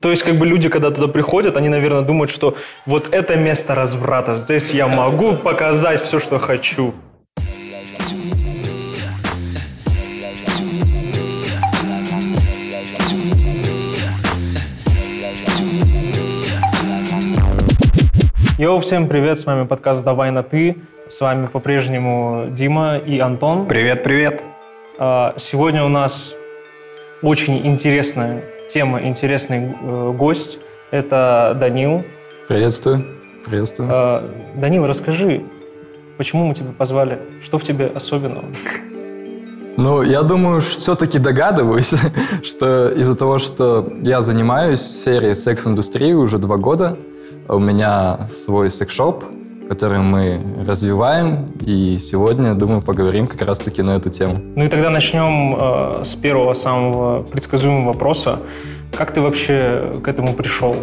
То есть, как бы люди, когда туда приходят, они, наверное, думают, что вот это место разврата. Здесь я могу показать все, что хочу. Йоу, всем привет, с вами подкаст «Давай на ты». С вами по-прежнему Дима и Антон. Привет, привет. А, сегодня у нас очень интересная тема, интересный э, гость. Это Данил. Приветствую. Приветствую. А, Данил, расскажи, почему мы тебя позвали? Что в тебе особенного? Ну, я думаю, все-таки догадываюсь, что из-за того, что я занимаюсь в сфере секс-индустрии уже два года, у меня свой секс-шоп, который мы развиваем, и сегодня, думаю, поговорим как раз-таки на эту тему. Ну и тогда начнем э, с первого самого предсказуемого вопроса. Как ты вообще к этому пришел?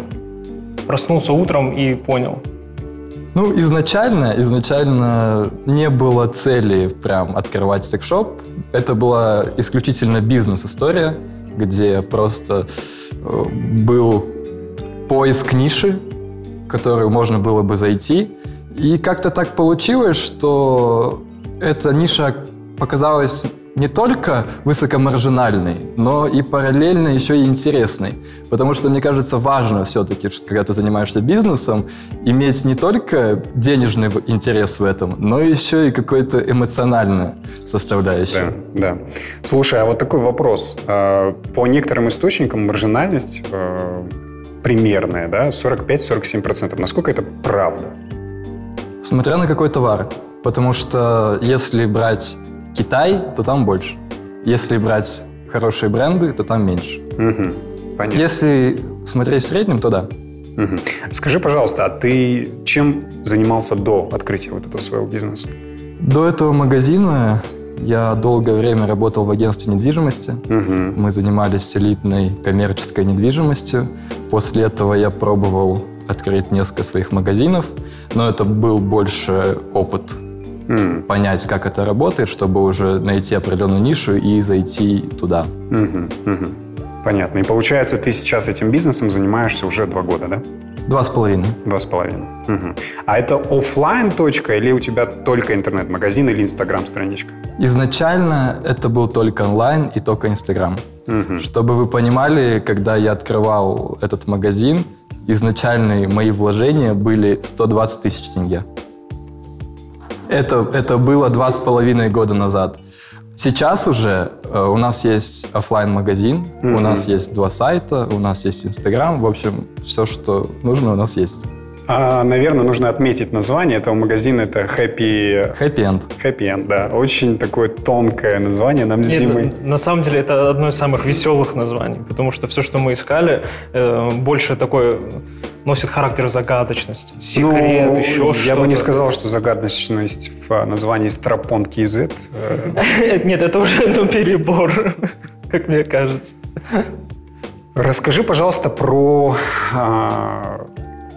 Проснулся утром и понял. Ну, изначально, изначально не было цели прям открывать секс-шоп. Это была исключительно бизнес-история, где просто э, был поиск ниши, в которую можно было бы зайти. И как-то так получилось, что эта ниша показалась не только высокомаржинальной, но и параллельно еще и интересной. Потому что, мне кажется, важно все-таки, когда ты занимаешься бизнесом, иметь не только денежный интерес в этом, но еще и какой-то эмоциональную составляющую. Да, да. Слушай, а вот такой вопрос. А, по некоторым источникам маржинальность э, примерная, да, 45-47%. Насколько это правда? Смотря на какой товар. Потому что если брать Китай, то там больше. Если брать хорошие бренды, то там меньше. Угу. Понятно. Если смотреть в среднем, то да. Угу. Скажи, пожалуйста, а ты чем занимался до открытия вот этого своего бизнеса? До этого магазина я долгое время работал в агентстве недвижимости. Угу. Мы занимались элитной коммерческой недвижимостью. После этого я пробовал открыть несколько своих магазинов, но это был больше опыт М. понять, как это работает, чтобы уже найти определенную нишу и зайти туда. Мгм, мгм. Понятно. И получается, ты сейчас этим бизнесом занимаешься уже два года, да? Два с половиной. Два с половиной. Мгм. А это оффлайн точка или у тебя только интернет-магазин или инстаграм-страничка? Изначально это был только онлайн и только Инстаграм. Мгм. Чтобы вы понимали, когда я открывал этот магазин, изначальные мои вложения были 120 тысяч тенге. Это, это было два с половиной года назад. Сейчас уже э, у нас есть оффлайн магазин у Мгм. нас есть два сайта, у нас есть Инстаграм. В общем, все, что нужно, у нас есть. А, наверное, нужно отметить название этого магазина. Это Happy, Happy End. Happy End, да. Очень такое тонкое название. Нам с Нет, Димой... на самом деле это одно из самых веселых названий, потому что все, что мы искали, э, больше такое носит характер загадочности. Секрет, Ну, еще я что-то. бы не сказал, что загадочность в а, названии Страпон KZ. Э, Нет, это уже ну, перебор, как мне кажется. Расскажи, пожалуйста, про...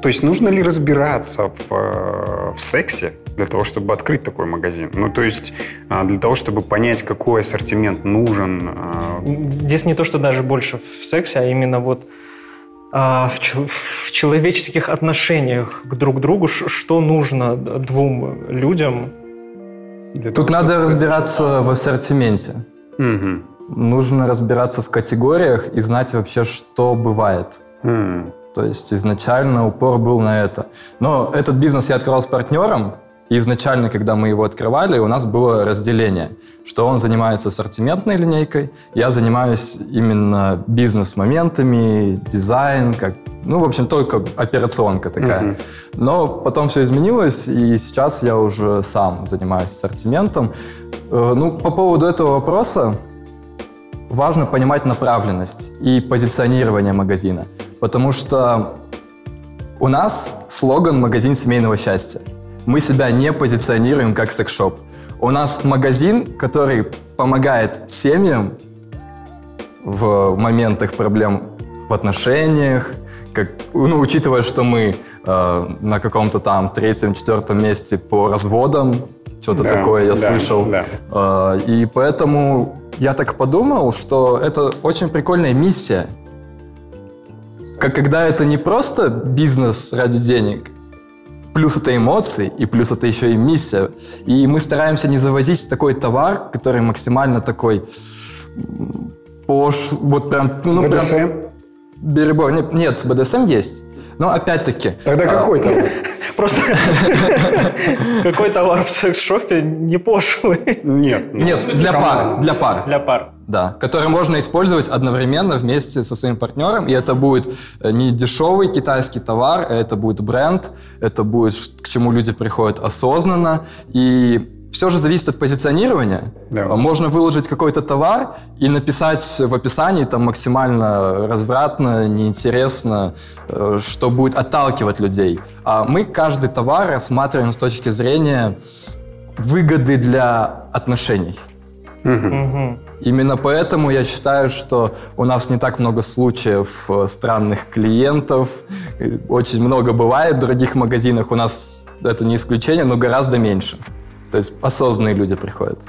то есть нужно ли разбираться в, э, в сексе для того, чтобы открыть такой магазин? Ну, то есть а, для того, чтобы понять, какой ассортимент нужен. а, Здесь не то, что даже больше в сексе, а именно вот а, в, в человеческих отношениях к друг другу, что нужно двум людям. для Тут того, надо чтобы- разбираться в ассортименте. Мгм. Нужно разбираться в категориях и знать вообще, что бывает. М. То есть изначально упор был на это. Но этот бизнес я открывал с партнером, и изначально, когда мы его открывали, у нас было разделение, что он занимается ассортиментной линейкой, я занимаюсь именно бизнес-моментами, дизайн, как, ну, в общем, только операционка такая. Мгм. Но потом все изменилось, и сейчас я уже сам занимаюсь ассортиментом. Э, Ну, по поводу этого вопроса, важно понимать направленность и позиционирование магазина. Потому что у нас слоган «Магазин семейного счастья». Мы себя не позиционируем как секс-шоп. У нас магазин, который помогает семьям в моментах проблем в отношениях, как, ну, учитывая, что мы э, на каком-то там третьем, четвертом месте по разводам, что-то Да, такое я да, слышал. да. Э, и поэтому я так подумал, что это очень прикольная миссия как, когда это не просто бизнес ради денег, плюс это эмоции, и плюс это еще и миссия. И мы стараемся не завозить такой товар, который максимально такой пош, вот прям... Ну, БДСМ? Прям, Беребор. Нет, нет, БДСМ есть. Но опять-таки... Тогда а, какой товар? Просто какой товар в секс-шопе не пошлый? Нет. Ну, нет, для пар. Для пар. Для пар. Да, который можно использовать одновременно вместе со своим партнером, и это будет э, не дешевый китайский товар, это будет бренд, это будет к чему люди приходят осознанно, и все же зависит от позиционирования. Да. Можно выложить какой-то товар и написать в описании там максимально развратно, неинтересно, э, что будет отталкивать людей. А мы каждый товар рассматриваем с точки зрения выгоды для отношений. Угу. Именно поэтому я считаю, что у нас не так много случаев э, странных клиентов. Очень много бывает в других магазинах. У нас это не исключение, но гораздо меньше. То есть осознанные люди приходят.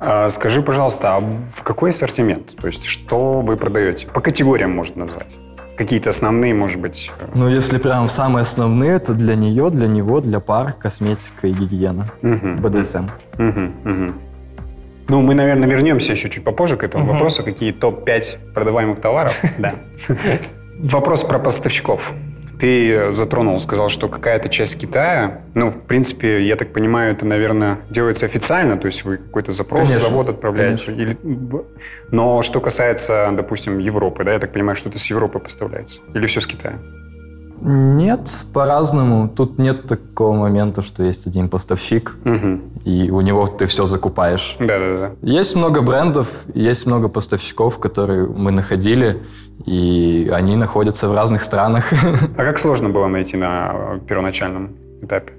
А, скажи, пожалуйста, а в какой ассортимент? То есть что вы продаете? По категориям можно назвать. Какие-то основные, может быть? Э, ну, если прям самые основные, то для нее, для него, для пар косметика и гигиена. Угу. БДСМ. Угу, угу. Ну, мы, наверное, вернемся еще чуть попозже к этому угу. вопросу. Какие топ-5 продаваемых товаров? Да. Вопрос про поставщиков. Ты затронул, сказал, что какая-то часть Китая, ну, в принципе, я так понимаю, это, наверное, делается официально, то есть вы какой-то запрос конечно, в завод отправляете. Или... Но что касается, допустим, Европы, да, я так понимаю, что это с Европы поставляется? Или все с Китая? Нет, по-разному. Тут нет такого момента, что есть один поставщик, угу. и у него ты все закупаешь. Да-да-да. Есть много брендов, есть много поставщиков, которые мы находили, и они находятся в разных странах. А как сложно было найти на первоначальном этапе?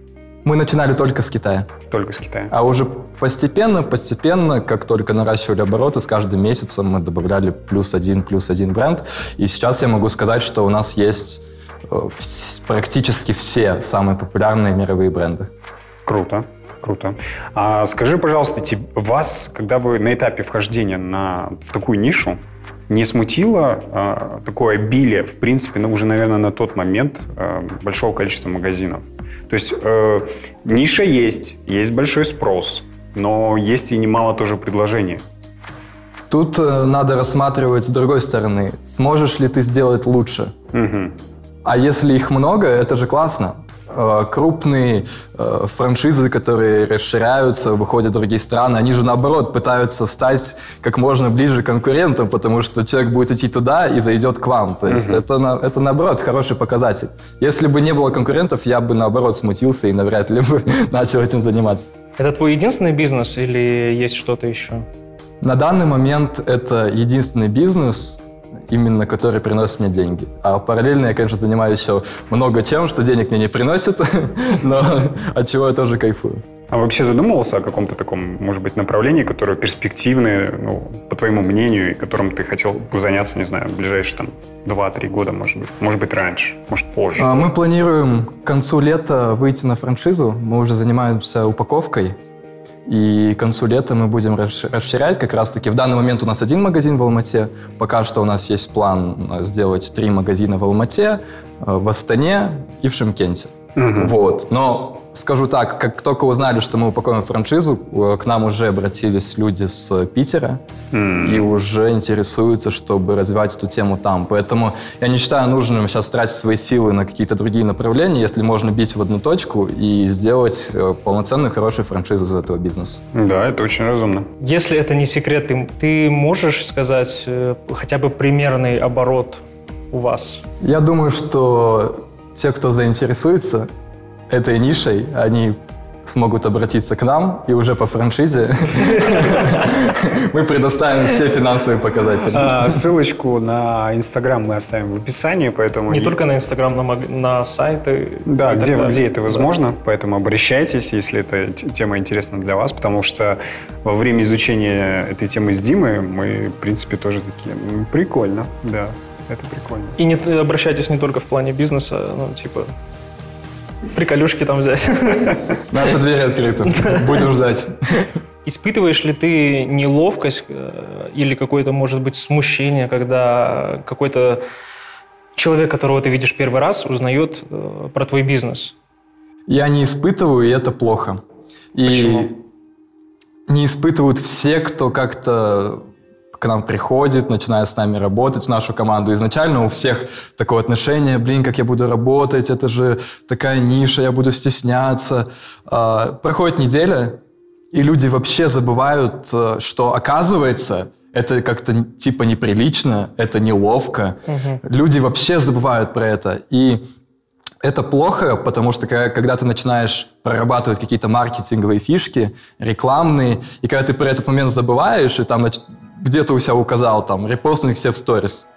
Мы начинали только с Китая. Только с Китая. А уже постепенно, постепенно, как только наращивали обороты, с каждым месяцем мы добавляли плюс один, плюс один бренд. И сейчас я могу сказать, что у нас есть практически все самые популярные мировые бренды. Круто. Круто. А скажи, пожалуйста, вас, когда вы на этапе вхождения на, в такую нишу, не смутило э, такое обилие, в принципе, ну, уже, наверное, на тот момент э, большого количества магазинов? То есть э, ниша есть, есть большой спрос, но есть и немало тоже предложений. Тут э, надо рассматривать с другой стороны. Сможешь ли ты сделать лучше? Угу. А если их много, это же классно. Э, крупные э, франшизы, которые расширяются, выходят в другие страны, они же наоборот пытаются стать как можно ближе к конкурентам, потому что человек будет идти туда и зайдет к вам. То есть угу. это, это наоборот хороший показатель. Если бы не было конкурентов, я бы наоборот смутился и навряд ли бы начал этим заниматься. Это твой единственный бизнес или есть что-то еще? На данный момент это единственный бизнес, именно который приносит мне деньги. А параллельно я, конечно, занимаюсь еще много чем, что денег мне не приносит, но от чего я тоже кайфую. А вообще задумывался о каком-то таком, может быть, направлении, которое перспективное, ну, по твоему мнению, и которым ты хотел заняться, не знаю, в ближайшие там 2-3 года, может быть, может быть, раньше, может, позже? А, мы планируем к концу лета выйти на франшизу. Мы уже занимаемся упаковкой и к концу лета мы будем расширять. Как раз-таки в данный момент у нас один магазин в Алмате. Пока что у нас есть план э, сделать три магазина в Алмате, э, в Астане и в Шимкенте. Угу. Вот. Но скажу так, как только узнали, что мы упакуем франшизу, э, к нам уже обратились люди с Питера mm. и уже интересуются, чтобы развивать эту тему там. Поэтому я не считаю нужным сейчас тратить свои силы на какие-то другие направления, если можно бить в одну точку и сделать э, полноценную, хорошую франшизу из этого бизнеса. Да, это очень разумно. Если это не секрет, ты, ты можешь сказать э, хотя бы примерный оборот у вас? Я думаю, что те, кто заинтересуется, этой нишей, они смогут обратиться к нам, и уже по франшизе мы предоставим все финансовые показатели. А, ссылочку на Инстаграм мы оставим в описании, поэтому... Не только на Инстаграм, на, на сайты. Да, где, где это возможно, поэтому обращайтесь, если эта тема интересна для вас, потому что во время изучения этой темы с Димой мы, в принципе, тоже такие, прикольно, да, это прикольно. И не обращайтесь не только в плане бизнеса, ну, типа, приколюшки там взять. Наша дверь открыта. Будем ждать. Испытываешь ли ты неловкость э, или какое-то, может быть, смущение, когда какой-то человек, которого ты видишь первый раз, узнает э, про твой бизнес? Я не испытываю, и это плохо. И Почему? не испытывают все, кто как-то к нам приходит, начинает с нами работать в нашу команду. Изначально у всех такое отношение, блин, как я буду работать, это же такая ниша, я буду стесняться. А, Проходит неделя, и люди вообще забывают, э, что оказывается, это как-то типа неприлично, это неловко. Мгм. Люди вообще забывают про это. И это плохо, потому что когда, ты начинаешь прорабатывать какие-то маркетинговые фишки, рекламные, и когда ты про этот момент забываешь, и там где-то у себя указал, там, репостнуть все в сторис,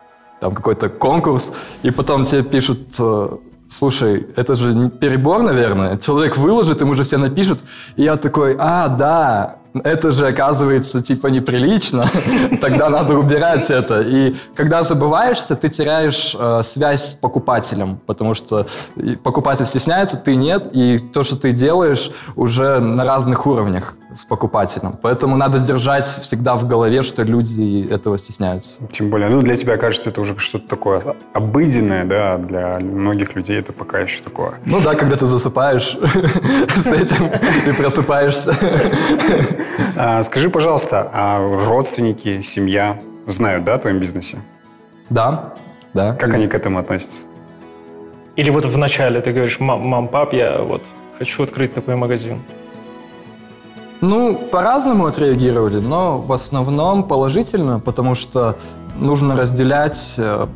там какой-то конкурс, и потом тебе пишут, э, слушай, это же перебор, наверное, человек выложит, ему же все напишут, и я такой, а, да, это же оказывается типа неприлично, тогда надо убирать это. И когда забываешься, ты теряешь э, связь с покупателем, потому что и покупатель стесняется, ты нет, и то, что ты делаешь, уже на разных уровнях с покупателем. Поэтому надо сдержать всегда в голове, что люди этого стесняются. Тем более, ну, для тебя, кажется, это уже что-то такое обыденное, да, для многих людей это пока еще такое. Ну да, когда ты засыпаешь с этим и просыпаешься. А, скажи, пожалуйста, а родственники, семья знают, да, о твоем бизнесе? Да, да. Как они к этому относятся? Или вот в начале ты говоришь, мам, мам, пап, я вот хочу открыть такой магазин. Ну, по-разному отреагировали, но в основном положительно, потому что нужно разделять э,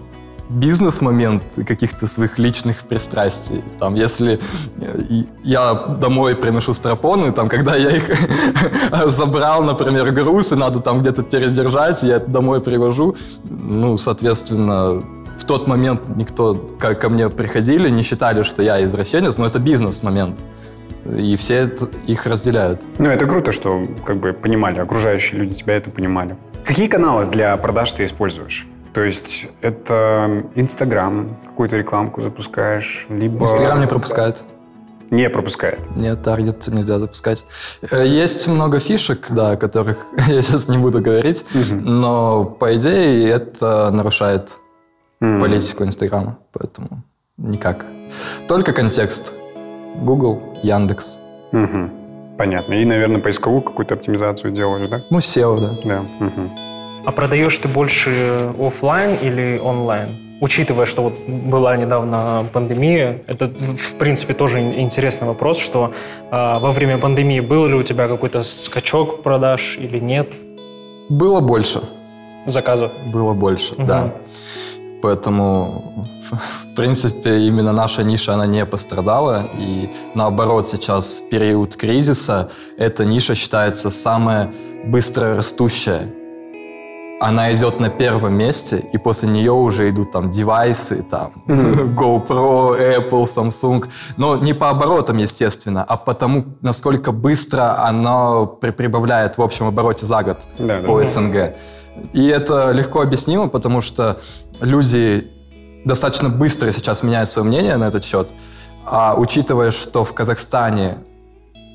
бизнес-момент каких-то своих личных пристрастий. Там, если э, я домой приношу стропоны, там, когда я их забрал, например, груз, и надо там где-то передержать, я это домой привожу, ну, соответственно, в тот момент никто ко мне приходили, не считали, что я извращенец, но это бизнес-момент. И все это- их разделяют. Ну, это круто, что как бы понимали, окружающие люди тебя это понимали. Какие каналы для продаж ты используешь? То есть это Инстаграм, какую-то рекламку запускаешь, либо... Инстаграм не пропускает. Не пропускает. Нет, таргет нельзя запускать. Э, Есть много фишек, да, о которых я сейчас не буду говорить, Мгм. но по идее это нарушает М. политику Инстаграма, поэтому никак. Только контекст. Google, Яндекс. Мгм. Понятно. И, наверное, поисковую какую-то оптимизацию делаешь, да? Ну, SEO, да. Да. Мгм. А продаешь ты больше оффлайн или онлайн? Учитывая, что вот была недавно пандемия, это, в принципе, тоже ин- интересный вопрос, что а, во время пандемии был ли у тебя какой-то скачок продаж или нет Было больше. заказов? Было больше, Мгм. да. Поэтому, в принципе, именно наша ниша, она не пострадала. И наоборот, сейчас в период кризиса эта ниша считается самая быстро растущая. Она идет на первом месте, и после нее уже идут там девайсы, там. GoPro, Apple, Samsung. Но не по оборотам, естественно, а потому, насколько быстро она при- прибавляет в общем обороте за год Да, да. по СНГ. И это легко объяснимо, потому что люди достаточно быстро сейчас меняют свое мнение на этот счет. А учитывая, что в Казахстане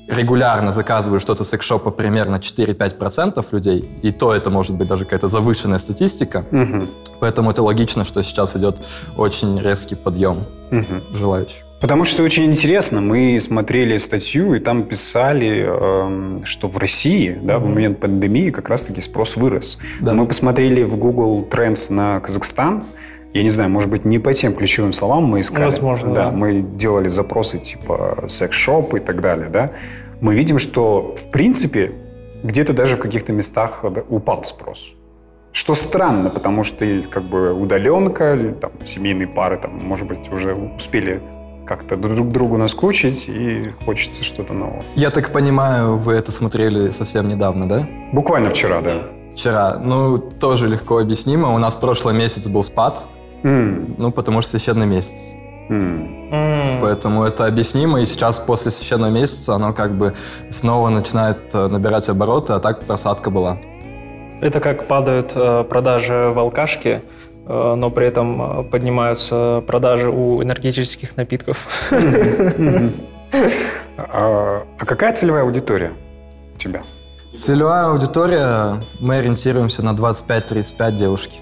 регулярно заказывают что-то с секшопа примерно 4-5% людей, и то это может быть даже какая-то завышенная статистика, Мгм. поэтому это логично, что сейчас идет очень резкий подъем Мгм. желающих. Потому что очень интересно, мы смотрели статью, и там писали, эм, что в России да, в момент пандемии как раз-таки спрос вырос. Да. Мы посмотрели в Google Trends на Казахстан. Я не знаю, может быть, не по тем ключевым словам мы искали. Возможно, да. да. Мы делали запросы типа секс-шоп и так далее, да. Мы видим, что, в принципе, где-то даже в каких-то местах упал спрос. Что странно, потому что и, как бы удаленка, или, там, семейные пары, там, может быть, уже успели как-то друг другу наскучить, и хочется что-то нового. Я так понимаю, вы это смотрели совсем недавно, да? Буквально вчера, да. Вчера. Ну, тоже легко объяснимо. У нас прошлый месяц был спад, М, ну, потому что священный месяц. М. Поэтому это объяснимо, и сейчас после священного месяца оно как бы снова начинает э, набирать обороты, а так просадка была. Это как падают э, продажи в алкашке, э, но при этом поднимаются продажи у энергетических напитков. А, а какая целевая аудитория у тебя? Целевая аудитория, мы ориентируемся на 25-35 девушки.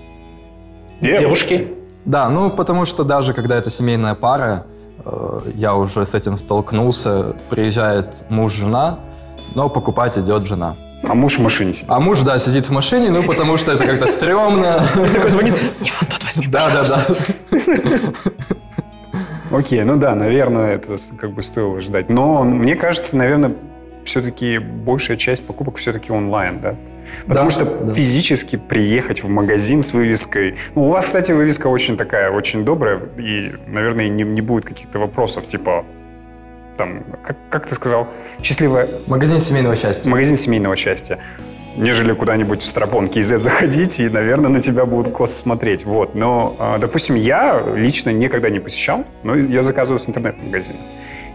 Девушки? Да, ну потому что даже когда это семейная пара, э, я уже с этим столкнулся, приезжает муж-жена, но покупать идет жена. А муж в машине сидит. А муж, да, сидит в машине, ну потому что это как-то стрёмно. Такой звонит, не вон тот возьми, Да, да, да. Окей, ну да, наверное, это как бы стоило ждать. Но мне кажется, наверное, все-таки большая часть покупок все-таки онлайн, да? Потому Да, что да. физически приехать в магазин с вывеской... Ну, у вас, кстати, вывеска очень такая, очень добрая, и, наверное, не, не будет каких-то вопросов, типа, там, как, как ты сказал, счастливая Магазин семейного счастья. магазин семейного счастья, нежели куда-нибудь в Страпон KZ заходить и, наверное, на тебя будут косо смотреть. Вот. Но, а, допустим, я лично никогда не посещал, но я заказываю с интернет-магазина.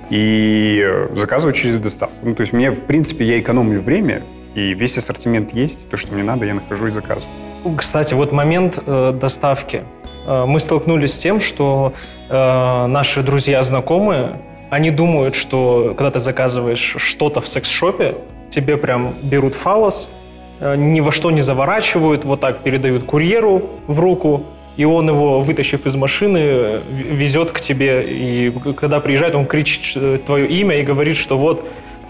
И э, заказываю через доставку. Ну, то есть мне, в принципе, я экономлю время, и весь ассортимент есть, то, что мне надо, я нахожу и заказываю. Кстати, вот момент э, доставки. Э, мы столкнулись с тем, что э, наши друзья, знакомые, они думают, что когда ты заказываешь что-то в секс-шопе, тебе прям берут фалос, э, ни во что не заворачивают, вот так передают курьеру в руку, и он его, вытащив из машины, везет к тебе. И когда приезжает, он кричит твое имя и говорит, что вот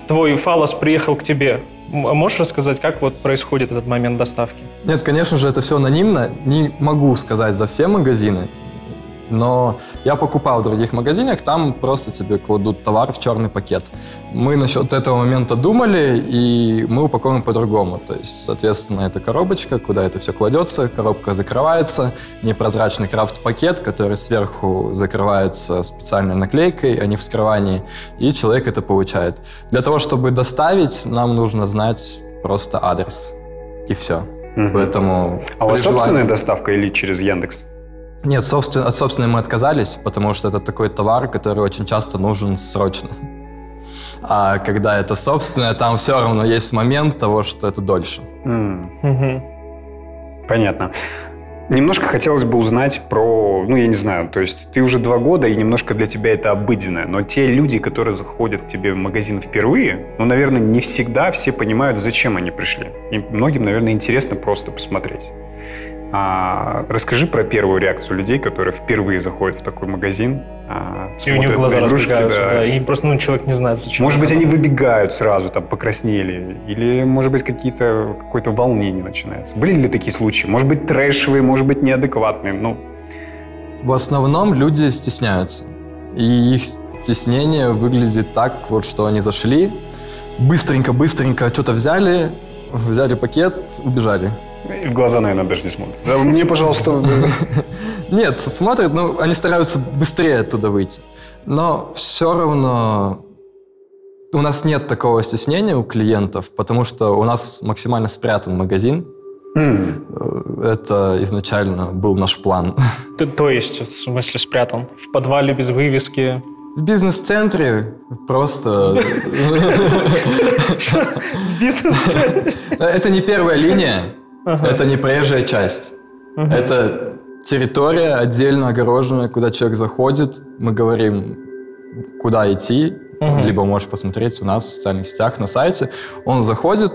твой фалос приехал к тебе. М- Можешь рассказать, как вот происходит этот момент доставки? Нет, конечно же, это все анонимно. Не могу сказать за все магазины, но я покупал в других магазинах, там просто тебе кладут товар в черный пакет. Мы насчет этого момента думали, и мы упаковываем по-другому. То есть, соответственно, это коробочка, куда это все кладется, коробка закрывается, непрозрачный крафт-пакет, который сверху закрывается специальной наклейкой, а не вскрывании, и человек это получает. Для того, чтобы доставить, нам нужно знать просто адрес, и все. Мгм. Поэтому... А у вас собственная доставка или через Яндекс? Нет, собственно, от собственной мы отказались, потому что это такой товар, который очень часто нужен срочно. А когда это собственное, там все равно есть момент того, что это дольше. М. Мгм. Понятно. Немножко хотелось бы узнать про, ну, я не знаю, то есть ты уже два года, и немножко для тебя это обыденное, но те люди, которые заходят к тебе в магазин впервые, ну, наверное, не всегда все понимают, зачем они пришли. И многим, наверное, интересно просто посмотреть. А, расскажи про первую реакцию людей, которые впервые заходят в такой магазин, а, И у них смотрят глаза на игрушки, да. да, и просто ну, человек не знает, зачем. Может быть, они выбегают сразу, там, покраснели, или, может быть, какие-то, какое-то волнение начинается. Были ли такие случаи? Может быть, трэшевые, может быть, неадекватные, ну... В основном люди стесняются. И их стеснение выглядит так, вот что они зашли, быстренько-быстренько что-то взяли, взяли пакет, убежали. И в глаза, наверное, даже не смотрят. Да, Мне, пожалуйста, Нет, смотрят, ну, они стараются быстрее оттуда выйти. Но все равно у нас нет такого стеснения у клиентов, потому что у нас максимально спрятан магазин. Э, Это изначально был наш план. То, то есть, в смысле, спрятан. В подвале без вывески. В бизнес-центре просто... Бизнес. Это не первая линия, это не проезжая часть. Это территория отдельно огороженная, куда человек заходит. Мы говорим, куда идти, либо можешь посмотреть у нас в социальных сетях, на сайте. Он заходит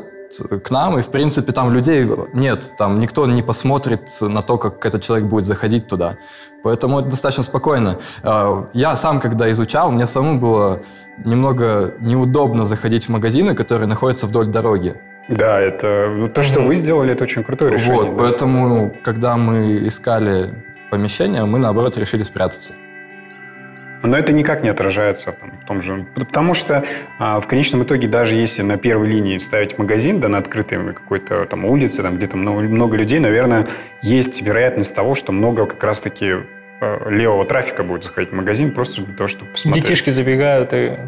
к нам, и, в принципе, там людей нет. Там никто не посмотрит на то, как этот человек будет заходить туда. Поэтому это достаточно спокойно. Э, Я сам, когда изучал, мне самому было немного неудобно заходить в магазины, которые находятся вдоль дороги. Да, это... ну, то, что вы сделали, это очень крутое решение. Вот, да. поэтому, когда мы искали помещение, мы, наоборот, решили спрятаться. Но это никак не отражается там, в том же... Потому что а, в конечном итоге, даже если на первой линии ставить магазин, да, на открытой какой-то там улице, там где-то много, много людей, наверное, есть вероятность того, что много как раз-таки э, левого трафика будет заходить в магазин просто для того, чтобы посмотреть. Детишки забегают и...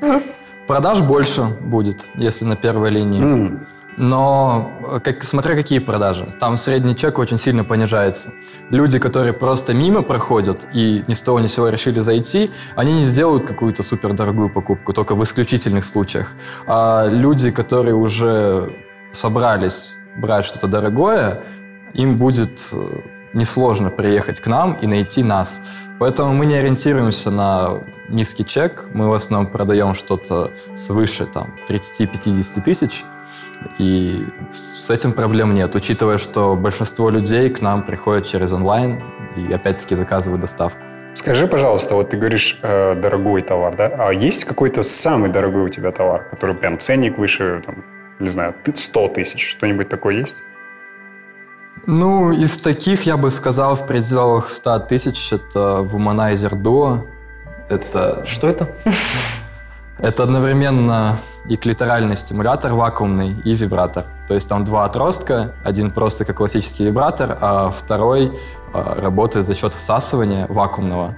Продаж больше будет, если на первой линии. М, Но э, как, смотря какие продажи. Там средний чек очень сильно понижается. Люди, которые просто мимо проходят и ни с того ни с сего решили зайти, они не сделают какую-то супердорогую покупку, только в исключительных случаях. А люди, которые уже собрались брать что-то дорогое, им будет э, несложно приехать к нам и найти нас. Поэтому мы не ориентируемся на низкий чек. Мы в основном продаем что-то свыше там, 30-50 тысяч. И с этим проблем нет, учитывая, что большинство людей к нам приходят через онлайн и опять-таки заказывают доставку. Скажи, пожалуйста, вот ты говоришь э, дорогой товар, да? А есть какой-то самый дорогой у тебя товар, который прям ценник выше, там, не знаю, 100 тысяч, что-нибудь такое есть? Ну, из таких я бы сказал в пределах 100 тысяч. Это Womanizer Duo. Это... Что это? Это одновременно и клиторальный стимулятор вакуумный, и вибратор. То есть там два отростка, один просто как классический вибратор, а второй а, работает за счет всасывания вакуумного.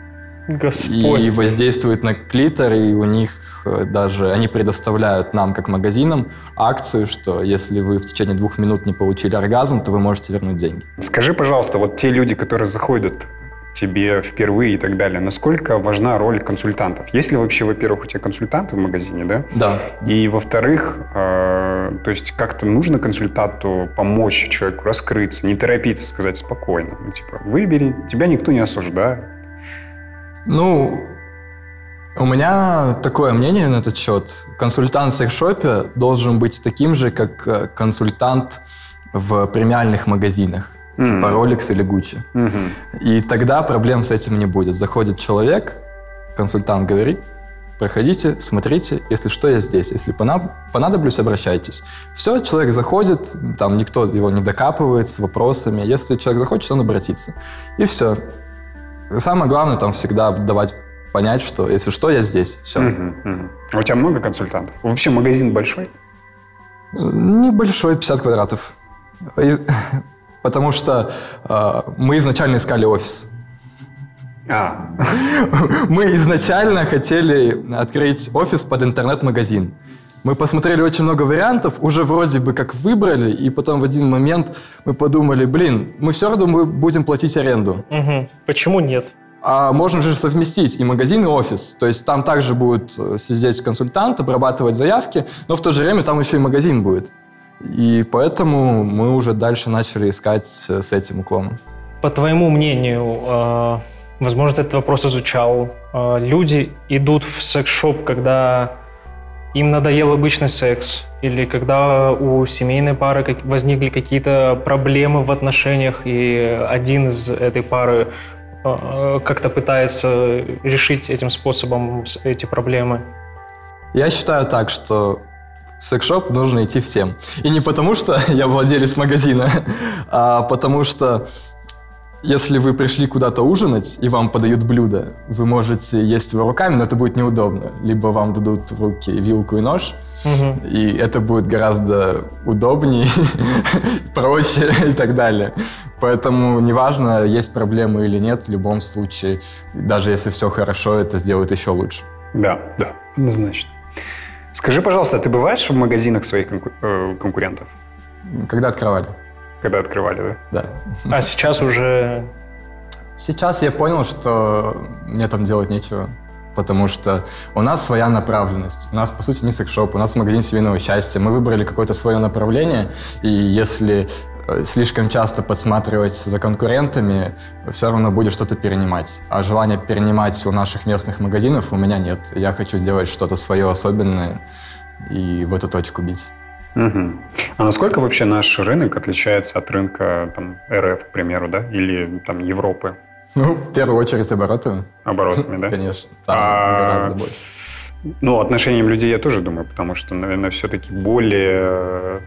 Господь. И воздействует на клитор, и у них э, даже, они предоставляют нам, как магазинам, акцию, что если вы в течение двух минут не получили оргазм, то вы можете вернуть деньги. Скажи, пожалуйста, вот те люди, которые заходят тебе впервые и так далее, насколько важна роль консультантов? Есть ли вообще, во-первых, у тебя консультанты в магазине, да? Да. И, во-вторых, э, то есть как-то нужно консультанту помочь человеку раскрыться, не торопиться, сказать спокойно. Ну, типа, выбери, тебя никто не осуждает. Ну, у меня такое мнение на этот счет. Консультант в секшопе должен быть таким же, как э, консультант в премиальных магазинах, mm. типа Rolex или Gucci. Мгм. И тогда проблем с этим не будет. Заходит человек, консультант говорит, проходите, смотрите, если что, я здесь. Если пона- понадоблюсь, обращайтесь. Все, человек заходит, там никто его не докапывает с вопросами. Если человек захочет, он обратится. И все. Самое главное там всегда давать понять, что если что, я здесь. Все. Мгм, мгм. А у тебя много консультантов? Вообще магазин большой? Небольшой, 50 квадратов. Потому что э, мы изначально искали офис. А, Мы изначально хотели открыть офис под интернет-магазин. Мы посмотрели очень много вариантов, уже вроде бы как выбрали, и потом в один момент мы подумали, блин, мы все равно мы будем платить аренду. Мгм. Почему нет? А можно же совместить и магазин, и офис. То есть там также будет э, сидеть консультант, обрабатывать заявки, но в то же время там еще и магазин будет. И поэтому мы уже дальше начали искать с этим уклоном. По твоему мнению, э, возможно, этот вопрос изучал, э, люди идут в секс-шоп, когда им надоел обычный секс, или когда у семейной пары возникли какие-то проблемы в отношениях, и один из этой пары э, как-то пытается решить этим способом эти проблемы. Я считаю так, что в секс-шоп нужно идти всем. И не потому, что я владелец магазина, а потому что если вы пришли куда-то ужинать, и вам подают блюдо, вы можете есть его руками, но это будет неудобно. Либо вам дадут в руки вилку и нож, Мгм. и это будет гораздо удобнее, проще и так далее. Поэтому неважно, есть проблемы или нет, в любом случае, даже если все хорошо, это сделает еще лучше. да, да, однозначно. Скажи, пожалуйста, ты бываешь в магазинах своих конку- э, конкурентов, Когда открывали? когда открывали, да? Да. А сейчас уже Сейчас я понял, что мне там делать нечего, потому что у нас своя направленность. У нас, по сути, не секс-шоп, у нас магазин семейного счастья. Мы выбрали какое-то свое направление, и если слишком часто подсматривать за конкурентами, все равно будет что-то перенимать. А желания перенимать у наших местных магазинов у меня нет. Я хочу сделать что-то свое особенное и в эту точку бить. Мгм. А насколько вообще наш рынок отличается от рынка там, РФ, к примеру, да, или там Европы Ну, в первую очередь обороты, оборотами, да? конечно. Там А, гораздо больше. Ну, отношением людей я тоже думаю, потому что, наверное, все-таки более,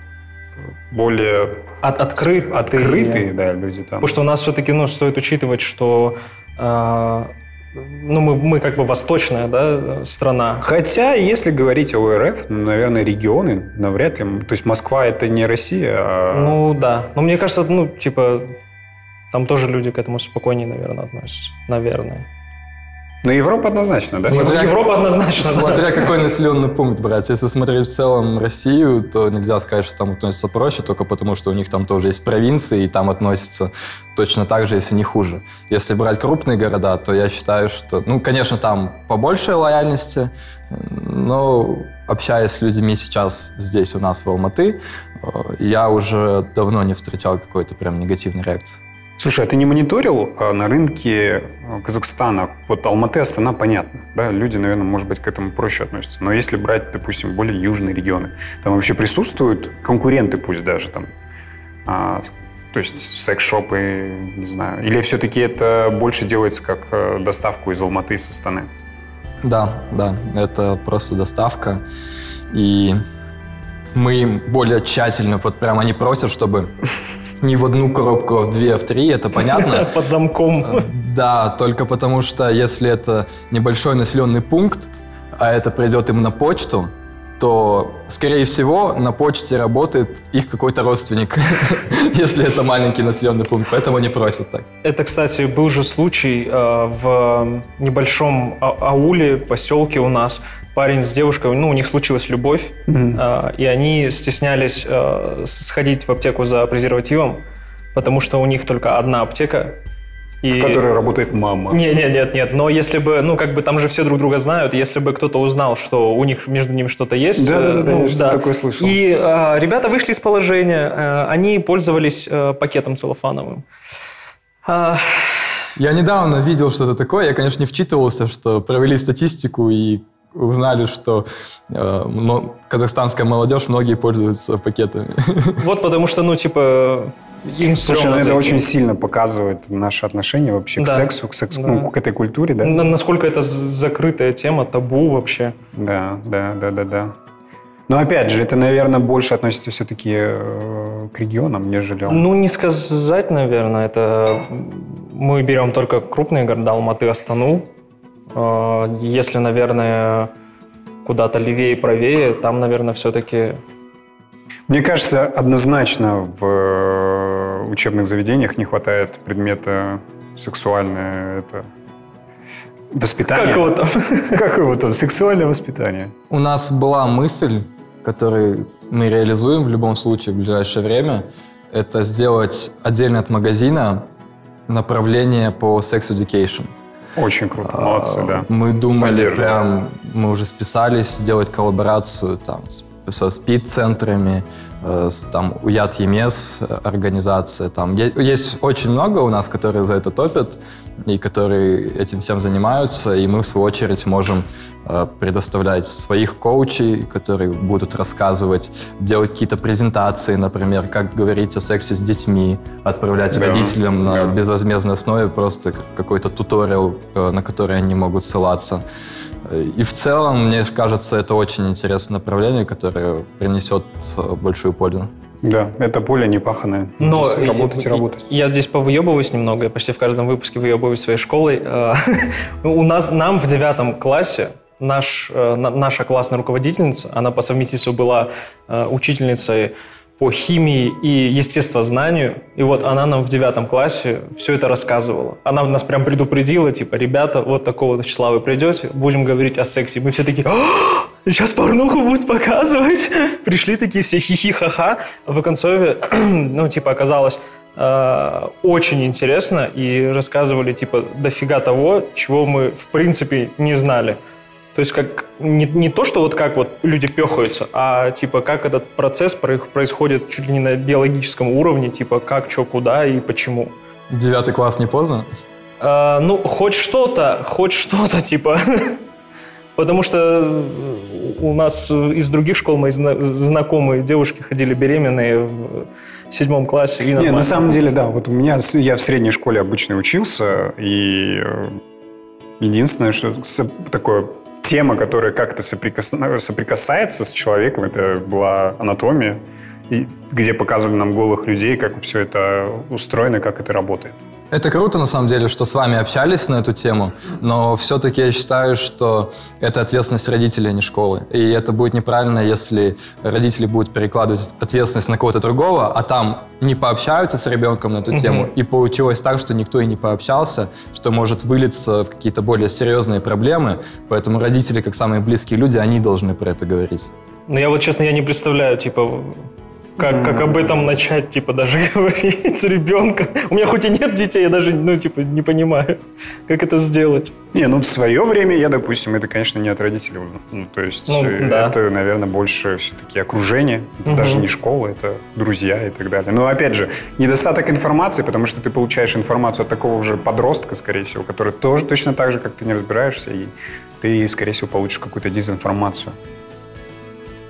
более от, открытые. открытые, да, люди там. Потому что у нас все-таки ну, стоит учитывать, что э, ну, мы, мы как бы восточная да, страна. Хотя, если говорить о РФ, ну, наверное, регионы навряд ли. То есть Москва это не Россия, а... Ну да. Но мне кажется, ну, типа, там тоже люди к этому спокойнее, наверное, относятся. Наверное. Но Европа однозначно, да? Смотря- Европа однозначно, да. Смотря какой населенный пункт брать. Если смотреть в целом Россию, то нельзя сказать, что там относится проще, только потому что у них там тоже есть провинции, и там относятся точно так же, если не хуже. Если брать крупные города, то я считаю, что, ну, конечно, там побольше лояльности, но общаясь с людьми сейчас здесь у нас в Алматы, э, я уже давно не встречал какой-то прям негативной реакции. Слушай, а ты не мониторил а, на рынке а, Казахстана? Вот Алматы, Астана, понятно. Да, люди, наверное, может быть, к этому проще относятся. Но если брать, допустим, более южные регионы, там вообще присутствуют конкуренты, пусть даже там, а, то есть секс-шопы, не знаю. Или все-таки это больше делается как а, доставку из Алматы, из Астаны? Да, да, это просто доставка. И мы более тщательно, вот прям они просят, чтобы не в одну коробку, а в две, а в три, это понятно. Под замком. Да, только потому что если это небольшой населенный пункт, а это придет им на почту, то, скорее всего, на почте работает их какой-то родственник, если это маленький населенный пункт, поэтому они просят так. Это, кстати, был же случай э, в небольшом а- ауле, поселке у нас. Парень с девушкой, ну, у них случилась любовь, э, и они стеснялись э, сходить в аптеку за презервативом, потому что у них только одна аптека, и... В которой работает мама. Нет, нет, нет, нет. Но если бы, ну, как бы там же все друг друга знают, если бы кто-то узнал, что у них между ними что-то есть. Да, да, да, ну, я что такое слышал. И э, ребята вышли из положения, э, они пользовались э, пакетом целлофановым. А... Я недавно видел что-то такое, я, конечно, не вчитывался, что провели статистику и узнали, что э, но, казахстанская молодежь, многие пользуются пакетами. Вот потому что, ну, типа, им Слушай, ну это очень сильно показывает наше отношение вообще да. к сексу, к сексу, да. ну, к этой культуре, да? Насколько это закрытая тема, табу вообще. Да, да, да, да, да. Но опять же, это, наверное, больше относится все-таки э, к регионам, нежели... Ну, не сказать, наверное. Это мы берем только крупные города, Алматы, Астану. Э, если, наверное, куда-то левее и правее, там, наверное, все-таки... Мне кажется, однозначно в учебных заведениях не хватает предмета сексуальное это воспитание. Как его там? Как его там? Сексуальное воспитание. У нас была мысль, которую мы реализуем в любом случае в ближайшее время, это сделать отдельно от магазина направление по sex education. Очень круто, молодцы, а, да. Мы думали прям, мы уже списались сделать коллаборацию там с со спид-центрами, э, там УЯТ ЕМЕС организация. Там есть очень много у нас, которые за это топят и которые этим всем занимаются, и мы, в свою очередь, можем э, предоставлять своих коучей, которые будут рассказывать, делать какие-то презентации, например, как говорить о сексе с детьми, отправлять да. родителям на безвозмездной основе просто какой-то туториал, э, на который они могут ссылаться. И в целом, мне кажется, это очень интересное направление, которое принесет э, большую пользу. Да, это поле не паханное. Но здесь работать и работать. Я здесь повыебываюсь немного, я почти в каждом выпуске выебываюсь своей школой. Э, у нас, нам в девятом классе наш, э, наша классная руководительница, она по совместительству была учительницей по химии и естествознанию. И вот она нам в девятом классе все это рассказывала. Она нас прям предупредила, типа, ребята, вот такого числа вы придете, будем говорить о сексе. Мы все такие, сейчас порнуху будут показывать. Пришли такие все хихи-ха-ха. В Оконцове, ну, типа, оказалось, э, очень интересно и рассказывали, типа, дофига того, чего мы, в принципе, не знали. То есть как не, не то, что вот как вот люди пехаются, а типа как этот процесс происходит чуть ли не на биологическом уровне, типа как, что, куда и почему. Девятый класс не поздно? А, ну, хоть что-то, хоть что-то, типа. Потому что у нас из других школ мои знакомые девушки ходили беременные в седьмом классе. И Не, на самом деле, да. Вот у меня, я в средней школе обычно учился, и э, единственное, что такое тема, которая как-то соприкас... соприкасается с человеком, это была анатомия, где показывали нам голых людей, как все это устроено, как это работает. Это круто, на самом деле, что с вами общались на эту тему, но все-таки я считаю, что это ответственность родителей, а не школы. И это будет неправильно, если родители будут перекладывать ответственность на кого-то другого, а там не пообщаются с ребенком на эту тему, и получилось так, что никто и не пообщался, что может вылиться в какие-то более серьезные проблемы. Поэтому родители, как самые близкие люди, они должны про это говорить. Ну, я вот, честно, я не представляю, типа, как, как об этом начать, типа, даже говорить с ребенком. У меня хоть и нет детей, я даже, ну, типа, не понимаю, как это сделать. Не, ну в свое время я, допустим, это, конечно, не от родителей узнал. Ну, то есть Ну, э, да. это, наверное, больше все-таки окружение. Это Мгм. даже не школа, это друзья и так далее. Но опять же, недостаток информации, потому что ты получаешь информацию от такого же подростка, скорее всего, который тоже точно так же, как ты не разбираешься, и ты, скорее всего, получишь какую-то дезинформацию.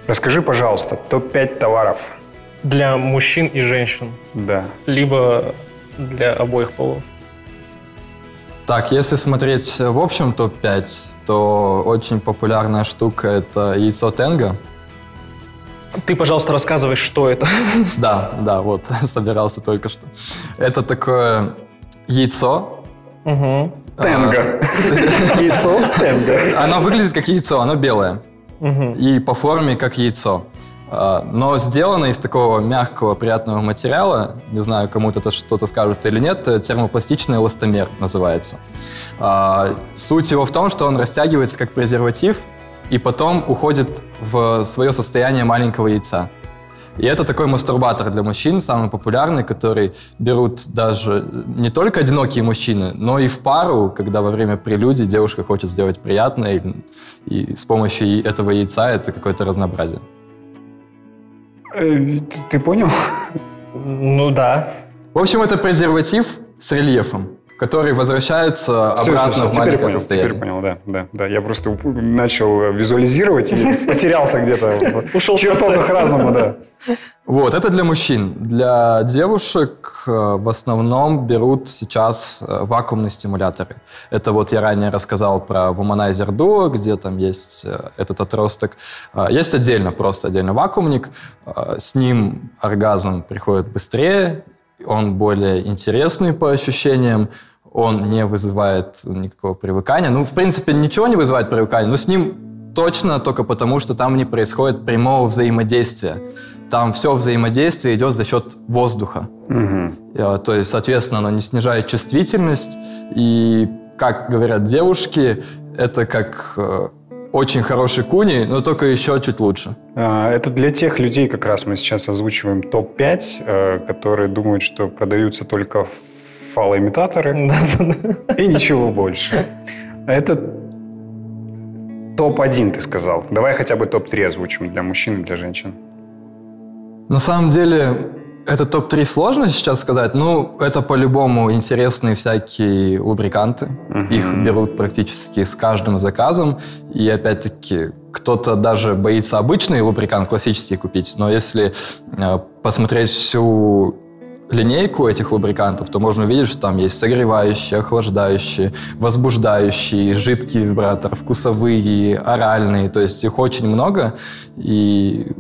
Расскажи, пожалуйста, топ-5 товаров. Для мужчин и женщин, Да. либо для обоих полов. Так, если смотреть в общем топ-5, то очень популярная штука – это яйцо Тенга. Ты, пожалуйста, рассказывай, что это. Да, да, вот, собирался только что. Это такое яйцо. Мгм. Тенга. Яйцо тенга. Оно выглядит как яйцо, оно белое. И по форме как яйцо. А, Но сделано из такого мягкого, приятного материала, не знаю, кому-то это что-то скажет или нет, э, термопластичный эластомер называется. А, Суть его в том, что он растягивается как презерватив и потом уходит в свое состояние маленького яйца. И это такой мастурбатор для мужчин, самый популярный, который берут даже не только одинокие мужчины, но и в пару, когда во время прелюдии девушка хочет сделать приятное, и, с помощью этого яйца это какое-то разнообразие. Э, Ты понял? Ну да. В общем, это презерватив с рельефом, который возвращается Всё, обратно всё, всё, в теперь маленькое понял, состояние. теперь понял, да, да, да. Я просто начал визуализировать и потерялся где-то в Ушел в чертогах разума, да. Вот, это для мужчин. Для девушек э, в основном берут сейчас э, вакуумные стимуляторы. Это вот я ранее рассказал про Womanizer Duo, где там есть э, этот отросток. Есть отдельно, просто отдельно вакуумник. С ним оргазм приходит быстрее, он более интересный по ощущениям, он не вызывает никакого привыкания. Ну, в принципе, ничего не вызывает привыкания, но с ним точно только потому, что там не происходит прямого взаимодействия. Там все взаимодействие идет за счет воздуха. Э, То есть, соответственно, оно не снижает чувствительность. И, как говорят девушки, это как э, очень хороший куни, но только еще чуть лучше. А, Это для тех людей, как раз мы сейчас озвучиваем топ-5, э, которые думают, что продаются только фалоимитаторы и ничего больше. Это топ-1, ты сказал. Давай хотя бы топ-3 озвучим для мужчин и для женщин. На самом деле, это топ-3 сложно сейчас сказать. Ну, это по-любому интересные всякие лубриканты. Мгм. Их берут практически с каждым заказом. И опять-таки, кто-то даже боится обычный лубрикант классический купить. Но если э, посмотреть всю линейку этих лубрикантов, то можно увидеть, что там есть согревающие, охлаждающие, возбуждающие, жидкий вибратор, вкусовые, оральные. То есть их очень много. И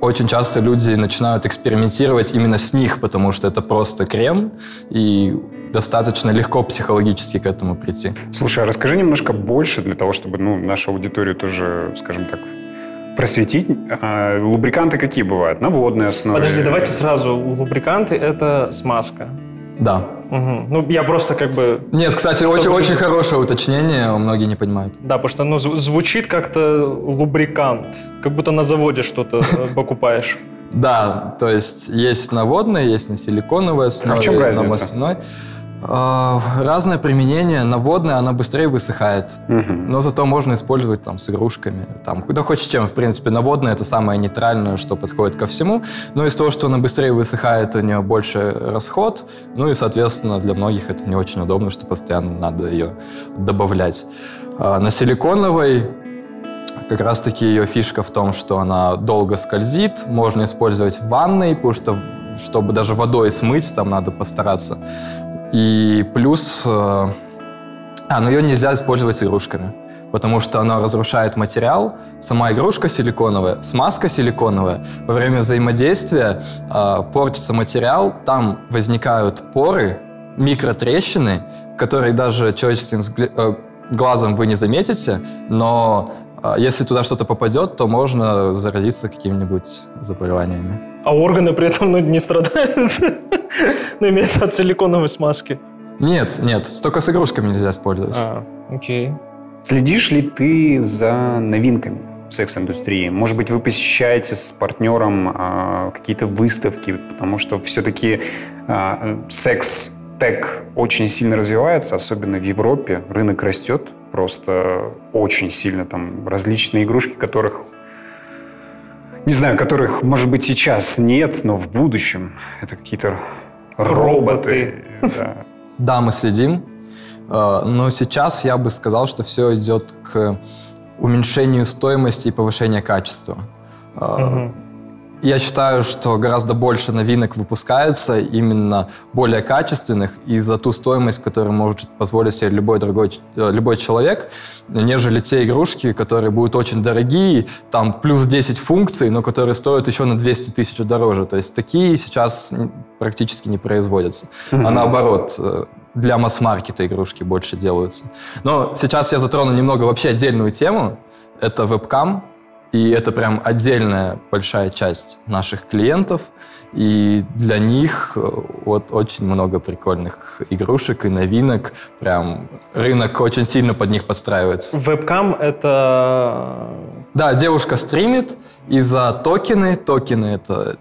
очень часто люди начинают экспериментировать именно с них, потому что это просто крем, и достаточно легко психологически к этому прийти. Слушай, а расскажи немножко больше для того, чтобы ну, нашу аудиторию тоже, скажем так, просветить. А, лубриканты какие бывают? На водной основе? Подожди, давайте сразу. Лубриканты – это смазка. Да. Мгм. Ну, я просто как бы... Нет, кстати, очень, будет? очень хорошее уточнение, многие не понимают. Да, потому что ну, зв- звучит как-то лубрикант. Как будто на заводе что-то э, покупаешь. Да, то есть есть на водной, есть на силиконовой основе, А в чем разница? А, Разное применение. На водной она быстрее высыхает. Мгм. Но зато можно использовать там с игрушками, там, куда хочешь чем. В принципе, наводная это самое нейтральное, что подходит ко всему. Но из того, что она быстрее высыхает, у нее больше расход. Ну и, соответственно, для многих это не очень удобно, что постоянно надо ее добавлять. А на силиконовой как раз-таки ее фишка в том, что она долго скользит, можно использовать в ванной, потому что чтобы даже водой смыть, там надо постараться. И плюс... э, А, ну ее нельзя использовать с игрушками, потому что она разрушает материал. Сама игрушка силиконовая, смазка силиконовая. Во время взаимодействия э, портится материал, там возникают поры, микротрещины, которые даже человеческим э, глазом вы не заметите, но если туда что-то попадет, то можно заразиться какими-нибудь заболеваниями. А органы при этом ну, не страдают. Ну, имеется от силиконовой смазки. Нет, нет, только с игрушками нельзя использовать. А, окей. Следишь ли ты за новинками в секс-индустрии? Может быть, вы посещаете с партнером э, какие-то выставки, потому что все-таки э, секс-тек очень сильно развивается, особенно в Европе. Рынок растет просто очень сильно. Там различные игрушки, которых не знаю, которых, может быть, сейчас нет, но в будущем это какие-то роботы. роботы. Да. да, мы следим. Э, но сейчас я бы сказал, что все идет к уменьшению стоимости и повышению качества. Угу. Я считаю, что гораздо больше новинок выпускается именно более качественных и за ту стоимость, которую может позволить себе любой другой э, любой человек, нежели те игрушки, которые будут очень дорогие, там плюс 10 функций, но которые стоят еще на 200 тысяч дороже. То есть такие сейчас практически не производятся. Mm-hmm. А наоборот, э, для масс-маркета игрушки больше делаются. Но сейчас я затрону немного вообще отдельную тему. Это вебкам, и это прям отдельная большая часть наших клиентов. И для них э, вот очень много прикольных игрушек и новинок. Прям рынок очень сильно под них подстраивается. Вебкам — это... Да, девушка стримит, и за токены, токены — это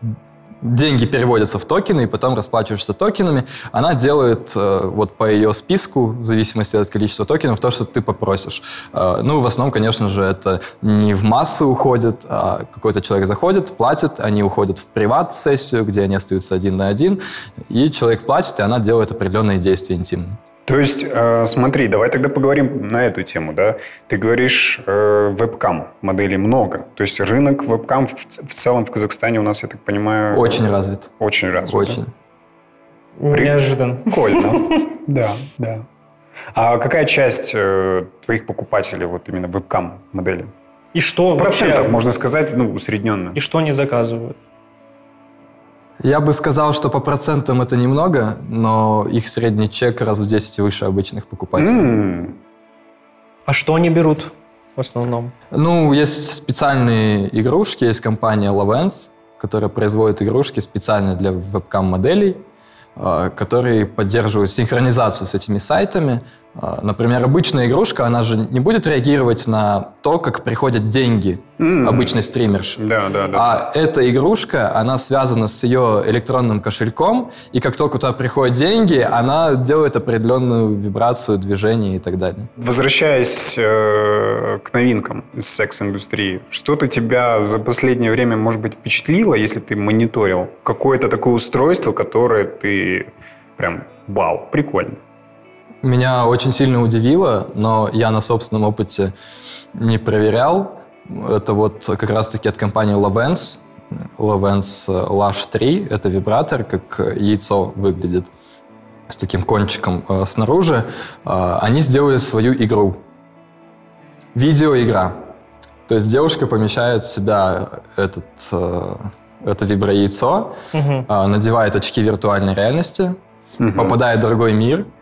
деньги переводятся в токены, и потом расплачиваешься токенами. Она делает э, вот по ее списку, в зависимости от количества токенов, то, что ты попросишь. Э, ну, в основном, конечно же, это не в массы уходит, а какой-то человек заходит, платит, они уходят в приват-сессию, где они остаются один на один, и человек платит, и она делает определенные действия интимные. То есть, э, смотри, давай тогда поговорим на эту тему, да? Ты говоришь, э, вебкам моделей много. То есть рынок вебкам в, в целом в Казахстане у нас, я так понимаю... Очень развит. Очень развит. Очень. Да? Неожиданно. Прикольно. Да, да. А какая часть э, твоих покупателей вот именно вебкам модели? И что В процентах, можно сказать, ну, усредненно. И что они заказывают? Я бы сказал, что по процентам это немного, но их средний чек раз в 10 выше обычных покупателей. Mm. А что они берут в основном? Ну, есть специальные игрушки, есть компания Lavens, которая производит игрушки специально для вебкам-моделей, а, которые поддерживают синхронизацию с этими сайтами, например, обычная игрушка, она же не будет реагировать на то, как приходят деньги mm. обычной стримерши. Да, да, да. А эта игрушка, она связана с ее электронным кошельком, и как только туда приходят деньги, она делает определенную вибрацию, движение и так далее. Возвращаясь э, к новинкам из секс-индустрии, что-то тебя за последнее время, может быть, впечатлило, если ты мониторил? Какое-то такое устройство, которое ты прям, вау, прикольно меня очень сильно удивило, но я на собственном опыте не проверял. Это вот как раз-таки от компании Lavens. Lavens Lash 3. Это вибратор, как яйцо выглядит с таким кончиком э, снаружи. Э, они сделали свою игру. Видеоигра. То есть девушка помещает в себя этот, э, это виброяйцо, угу. э, надевает очки виртуальной реальности, угу. попадает в другой мир –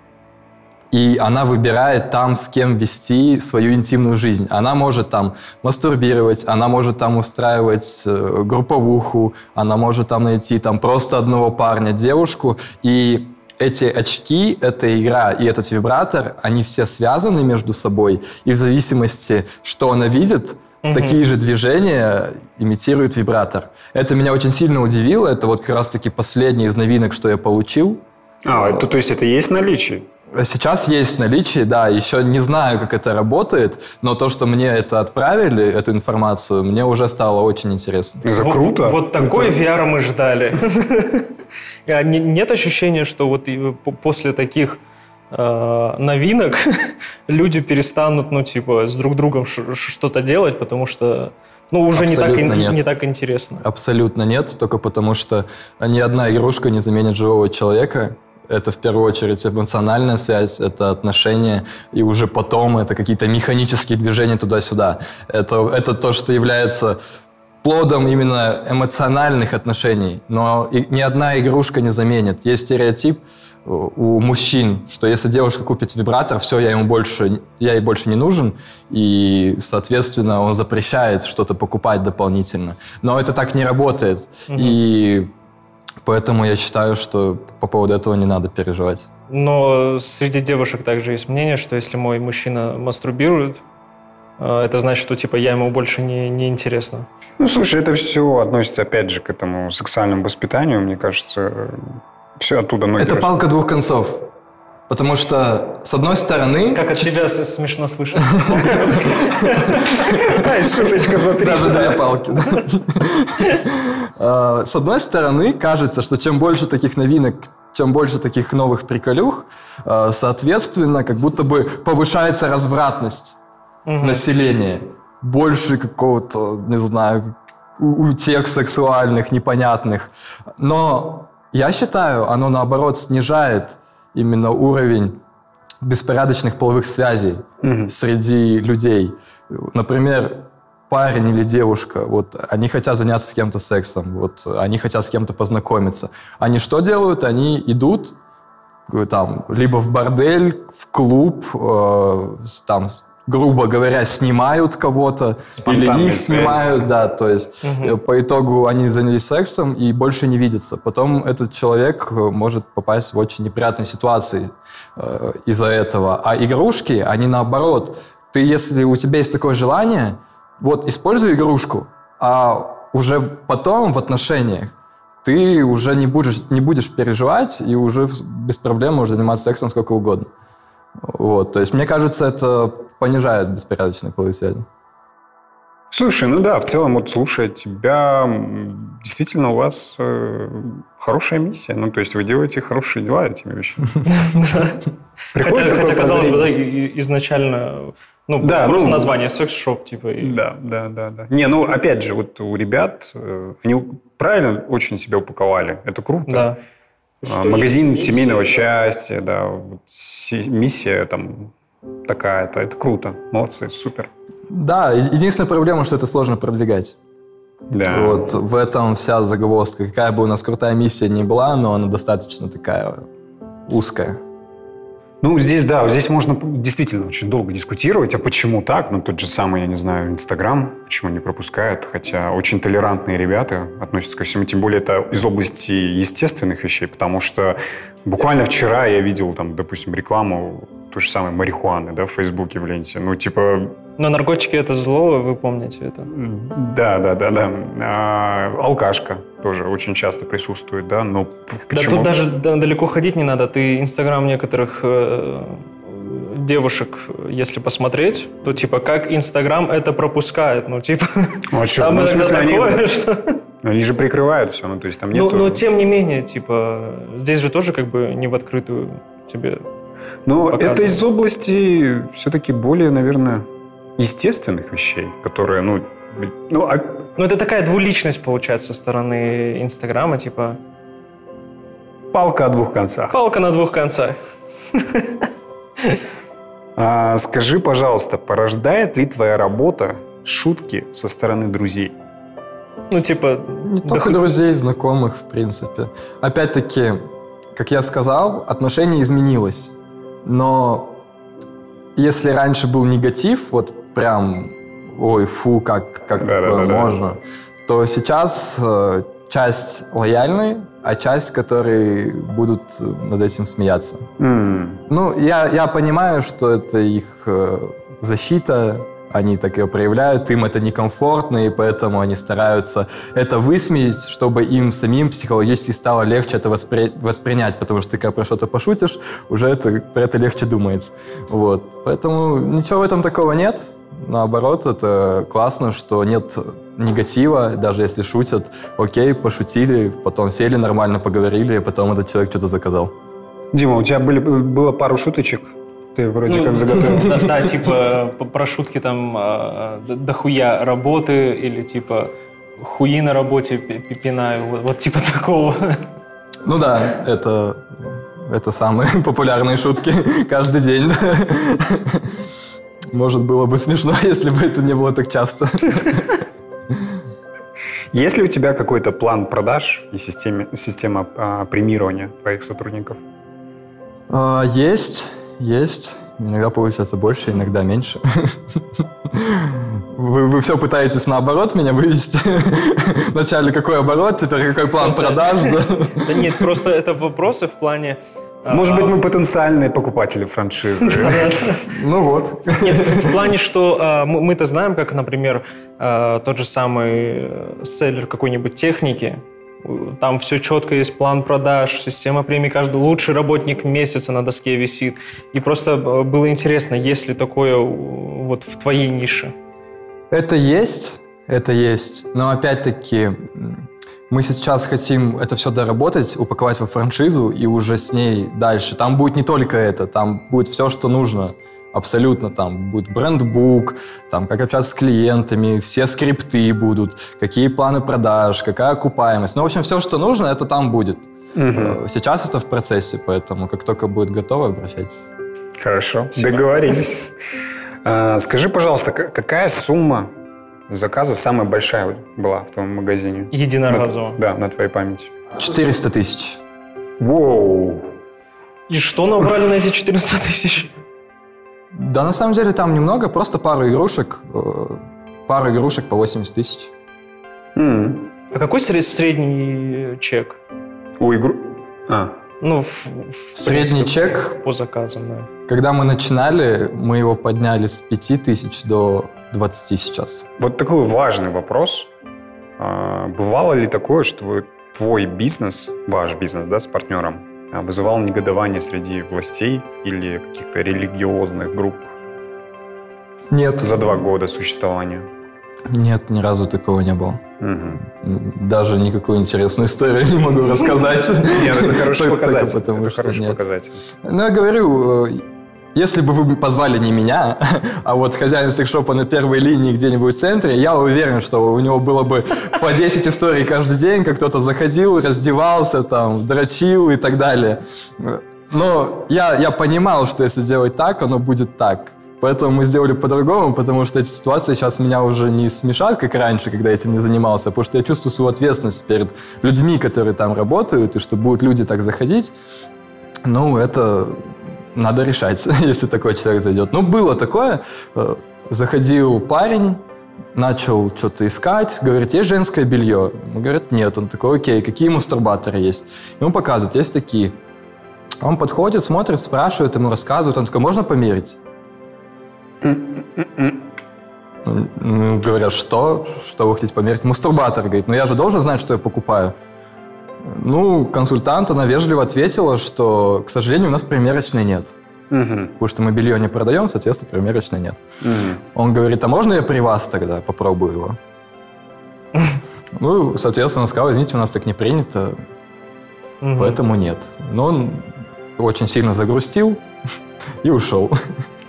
и она выбирает там, с кем вести свою интимную жизнь. Она может там мастурбировать, она может там устраивать э, групповуху, она может там найти там просто одного парня, девушку, и эти очки, эта игра и этот вибратор, они все связаны между собой, и в зависимости, что она видит, угу. такие же движения имитирует вибратор. Это меня очень сильно удивило, это вот как раз-таки последний из новинок, что я получил. А, это, то есть это есть наличие? Сейчас есть наличие, да, еще не знаю, как это работает, но то, что мне это отправили, эту информацию, мне уже стало очень интересно. Это вот, круто. Вот такой это... VR мы ждали. А нет ощущения, что вот после таких э, новинок люди перестанут, ну, типа, с друг другом что-то делать, потому что ну, уже не так, нет. не так интересно. Абсолютно нет, только потому что ни одна игрушка не заменит живого человека, это в первую очередь эмоциональная связь, это отношения, и уже потом это какие-то механические движения туда-сюда. Это, это то, что является плодом именно эмоциональных отношений. Но и, ни одна игрушка не заменит. Есть стереотип у мужчин, что если девушка купит вибратор, все, я ему больше, я ей больше не нужен, и, соответственно, он запрещает что-то покупать дополнительно. Но это так не работает. Угу. И Поэтому я считаю, что по поводу этого не надо переживать. Но среди девушек также есть мнение, что если мой мужчина мастурбирует, э, это значит, что типа я ему больше не, не интересно. Ну, слушай, это все относится, опять же, к этому сексуальному воспитанию. Мне кажется, все оттуда ноги Это растут. палка двух концов. Потому что, с одной стороны... Как от тебя смешно слышать. Ай, шуточка за Даже две палки. А, С одной стороны, кажется, что чем больше таких новинок, чем больше таких новых приколюх, а, соответственно, как будто бы повышается развратность населения. Больше какого-то, не знаю, у- утех сексуальных, непонятных. Но я считаю, оно наоборот снижает именно уровень беспорядочных половых связей Мгм. среди людей. Например, парень или девушка, вот они хотят заняться с кем-то сексом, вот они хотят с кем-то познакомиться. Они что делают? Они идут э, там либо в бордель, в клуб, э, там, грубо говоря, снимают кого-то или их связи. снимают, да, то есть э, по итогу они занялись сексом и больше не видятся. Потом этот человек э, может попасть в очень неприятные ситуации э, из-за этого. А игрушки, они наоборот. Ты, если у тебя есть такое желание, вот используй игрушку, а уже потом в отношениях ты уже не будешь, не будешь переживать и уже без проблем можешь заниматься сексом сколько угодно. Вот, то есть мне кажется, это понижает беспорядочные половые связи. Слушай, ну да, в целом, вот слушая тебя, действительно у вас э, хорошая миссия. Ну, то есть вы делаете хорошие дела этими вещами. Хотя, казалось бы, да, изначально, ну, Да, просто ну, название секс-шоп, типа. и- Да, да, да, да. Не, ну опять же, вот у ребят, э, они правильно очень себя упаковали. Это круто. Да. А, Что Магазин есть семейного счастья, да, вот си- миссия там такая-то, это круто, молодцы, супер. Да, единственная проблема, что это сложно продвигать. Да. Вот в этом вся загвоздка. Какая бы у нас крутая миссия ни была, но она достаточно такая узкая. Ну, здесь, да, здесь можно действительно очень долго дискутировать, а почему так? Ну, тот же самый, я не знаю, Инстаграм, почему не пропускает, хотя очень толерантные ребята относятся ко всему, тем более это из области естественных вещей, потому что буквально вчера я видел, там, допустим, рекламу той же самой марихуаны, да, в Фейсбуке, в ленте. Ну, типа, Но наркотики это зло, вы помните это. да, да, да, да. А, алкашка тоже очень часто присутствует, да, но п- Да почему? тут даже да- далеко ходить не надо. Ты инстаграм некоторых э, девушек, если посмотреть, то типа как инстаграм это пропускает. Ну, типа, Ну, а чё? там Ну, в смысле, они- такое, что... Они же прикрывают все, ну, то есть там Ну, нет... но тем не менее, типа, здесь же тоже как бы не в открытую тебе... Показывают. это из области все-таки более, наверное, естественных вещей, которые, ну, ну, а- Ну, это такая двуличность, получается, со стороны инстаграма, типа, палка о двух концах. палка на двух концах. А, скажи, пожалуйста, порождает ли твоя работа шутки со стороны друзей? Ну, типа, Не да только хуй- друзей, знакомых, в принципе. Опять-таки, как я сказал, отношение изменилось. Но если раньше был негатив, вот прям, ой, фу, как, как Да, да, такое да, да. можно, то сейчас э, часть лояльной, а часть, которые будут над этим смеяться. М, Ну, я, я понимаю, что это их э, защита, они так ее проявляют, им это некомфортно, и поэтому они стараются это высмеять, чтобы им самим психологически стало легче это воспри- воспринять, потому что ты когда про что-то пошутишь, уже это, про это легче думается. Вот. Поэтому ничего в этом такого нет. Наоборот, это классно, что нет негатива, даже если шутят, окей, пошутили, потом сели, нормально поговорили, и потом этот человек что-то заказал. Дима, у тебя были, было пару шуточек? Ты вроде Ну, как заготовил. Да, да, типа про шутки там а, дохуя работы или типа хуи на работе пи- пи- пинаю, вот, вот типа такого. Ну да, это, это самые популярные шутки каждый день. Может, было бы смешно, если бы это не было так часто. Есть ли у тебя какой-то план продаж и системе, система а, премирования твоих сотрудников? А, Есть, есть. Иногда получается больше, иногда меньше. Вы, вы все пытаетесь наоборот меня вывести. Вначале какой оборот, теперь какой план продаж. да? Да нет, просто это вопросы в плане, Может быть, мы потенциальные покупатели франшизы. Ну вот. Нет, в плане, что а, мы- мы-то знаем, как, например, а, тот же самый э, селлер какой-нибудь техники, там все четко есть план продаж, система премий, каждый лучший работник месяца на доске висит. И просто э, было интересно, есть ли такое вот в твоей нише. Это есть, это есть. Но опять-таки мы сейчас хотим это все доработать, упаковать во франшизу и уже с ней дальше. Там будет не только это, там будет все, что нужно. Абсолютно там будет брендбук, там как общаться с клиентами, все скрипты будут, какие планы продаж, какая окупаемость. Ну, в общем, все, что нужно, это там будет. Э, Сейчас это в процессе, поэтому как только будет готово, обращайтесь. Хорошо, Спасибо. договорились. А, Скажи, пожалуйста, какая сумма заказа самая большая была в твоем магазине? Единоразово. На- Да, на твоей памяти. 400 тысяч. Воу! И что набрали на эти 400 тысяч? Да, на самом деле там немного, просто пару игрушек, э, пару игрушек по 80 тысяч. А какой сред- средний чек? У игру... А, Ну, в, в Средний принципе, чек? по заказам, да. Когда мы начинали, мы его подняли с 5 тысяч до 20 сейчас. вот такой важный вопрос. А, Бывало ли такое, что твой бизнес, ваш бизнес, да, с партнером, а, вызывал негодование среди властей или каких-то религиозных групп Нет. за два года существования? Нет, ни разу такого не было. М, Даже никакую интересную историю не могу рассказать. Нет, это хороший показатель. Это хороший показатель. Ну, я говорю, э, если бы вы позвали не меня, а вот хозяин секшопа на первой линии где-нибудь в центре, я уверен, что у него было бы по 10 историй каждый день, как кто-то заходил, раздевался, там, дрочил и так далее. Но я, я понимал, что если делать так, оно будет так. Поэтому мы сделали по-другому, потому что эти ситуации сейчас меня уже не смешат, как раньше, когда этим не занимался, потому что я чувствую свою ответственность перед людьми, которые там работают, и что будут люди так заходить. Ну, это надо решать, если такой человек зайдет. Ну, было такое. Э, Заходил парень, начал что-то искать, говорит, есть женское белье? Он говорит, нет. Он такой, окей, какие мастурбаторы есть? Ему показывают, есть такие. Он подходит, смотрит, спрашивает, ему рассказывают. Он такой, можно померить? Ну, говорят, что? Что вы хотите померить? Мастурбатор. Говорит, ну я же должен знать, что я покупаю. Ну, консультант, она вежливо ответила, что, к сожалению, у нас примерочной нет. Мгм. Потому что мы белье не продаем, соответственно, примерочной нет. Мгм. Он говорит, а можно я при вас тогда попробую его? Ну, соответственно, сказал, извините, у нас так не принято, поэтому нет. Но он очень сильно загрустил и ушел.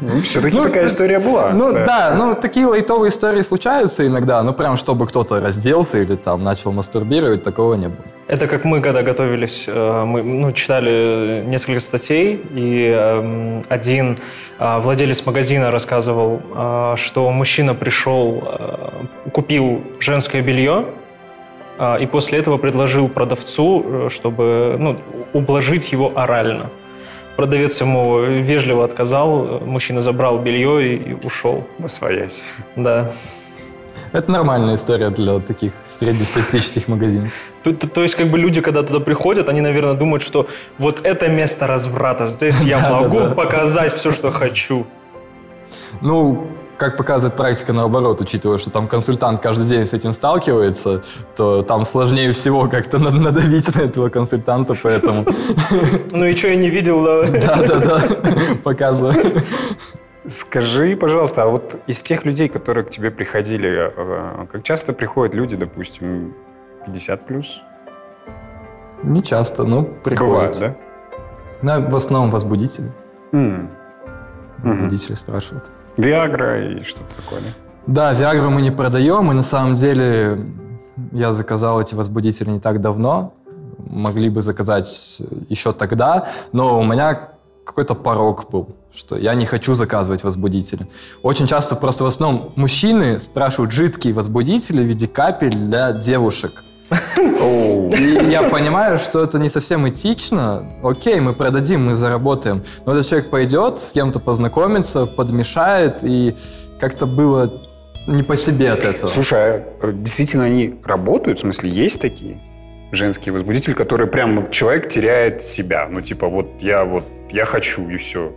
Ну, все-таки Ну, такая история была. Ну да, ну такие лайтовые истории случаются иногда, ну прям чтобы кто-то разделся или там начал мастурбировать, такого не было. Это как мы, когда готовились, э, мы ну, читали несколько статей, и эм, один э, владелец магазина рассказывал, э, что мужчина пришел, купил женское белье, и после этого предложил продавцу, чтобы ну, ублажить его орально. Продавец ему вежливо отказал, мужчина забрал белье и, и ушел. Своясь. Да. Это нормальная история для таких среднестатистических магазинов. То, то- то есть, как бы люди, когда туда приходят, они, наверное, думают, что вот это место разврата. Здесь я могу показать все, что хочу. Ну, как показывает практика наоборот, учитывая, что там консультант каждый день с этим сталкивается, то там сложнее всего как-то над- надавить на этого консультанта, поэтому Ну и что я не видел, да? да-да-да, показываю. Скажи, пожалуйста, а вот из тех людей, которые к тебе приходили, э, как часто приходят люди, допустим, 50 плюс? Не часто, ну, Бывает, приходят. да? Ну, в основном возбудители. Мгм. Возбудители спрашивают. Виагра и что-то такое, да? Виагру мы не продаем, и на самом деле я заказал эти возбудители не так давно. Могли бы заказать еще тогда, но у меня какой-то порог был, что я не хочу заказывать возбудители. Очень часто просто в основном мужчины спрашивают жидкие возбудители в виде капель для девушек. И я понимаю, что это не совсем этично. Окей, мы продадим, мы заработаем. Но этот человек пойдет, с кем-то познакомится, подмешает, и как-то было не по себе от этого. Слушай, а э, действительно они работают? В смысле, есть такие? женский возбудитель, который прям человек теряет себя. Ну, типа, вот я вот, я хочу, и все.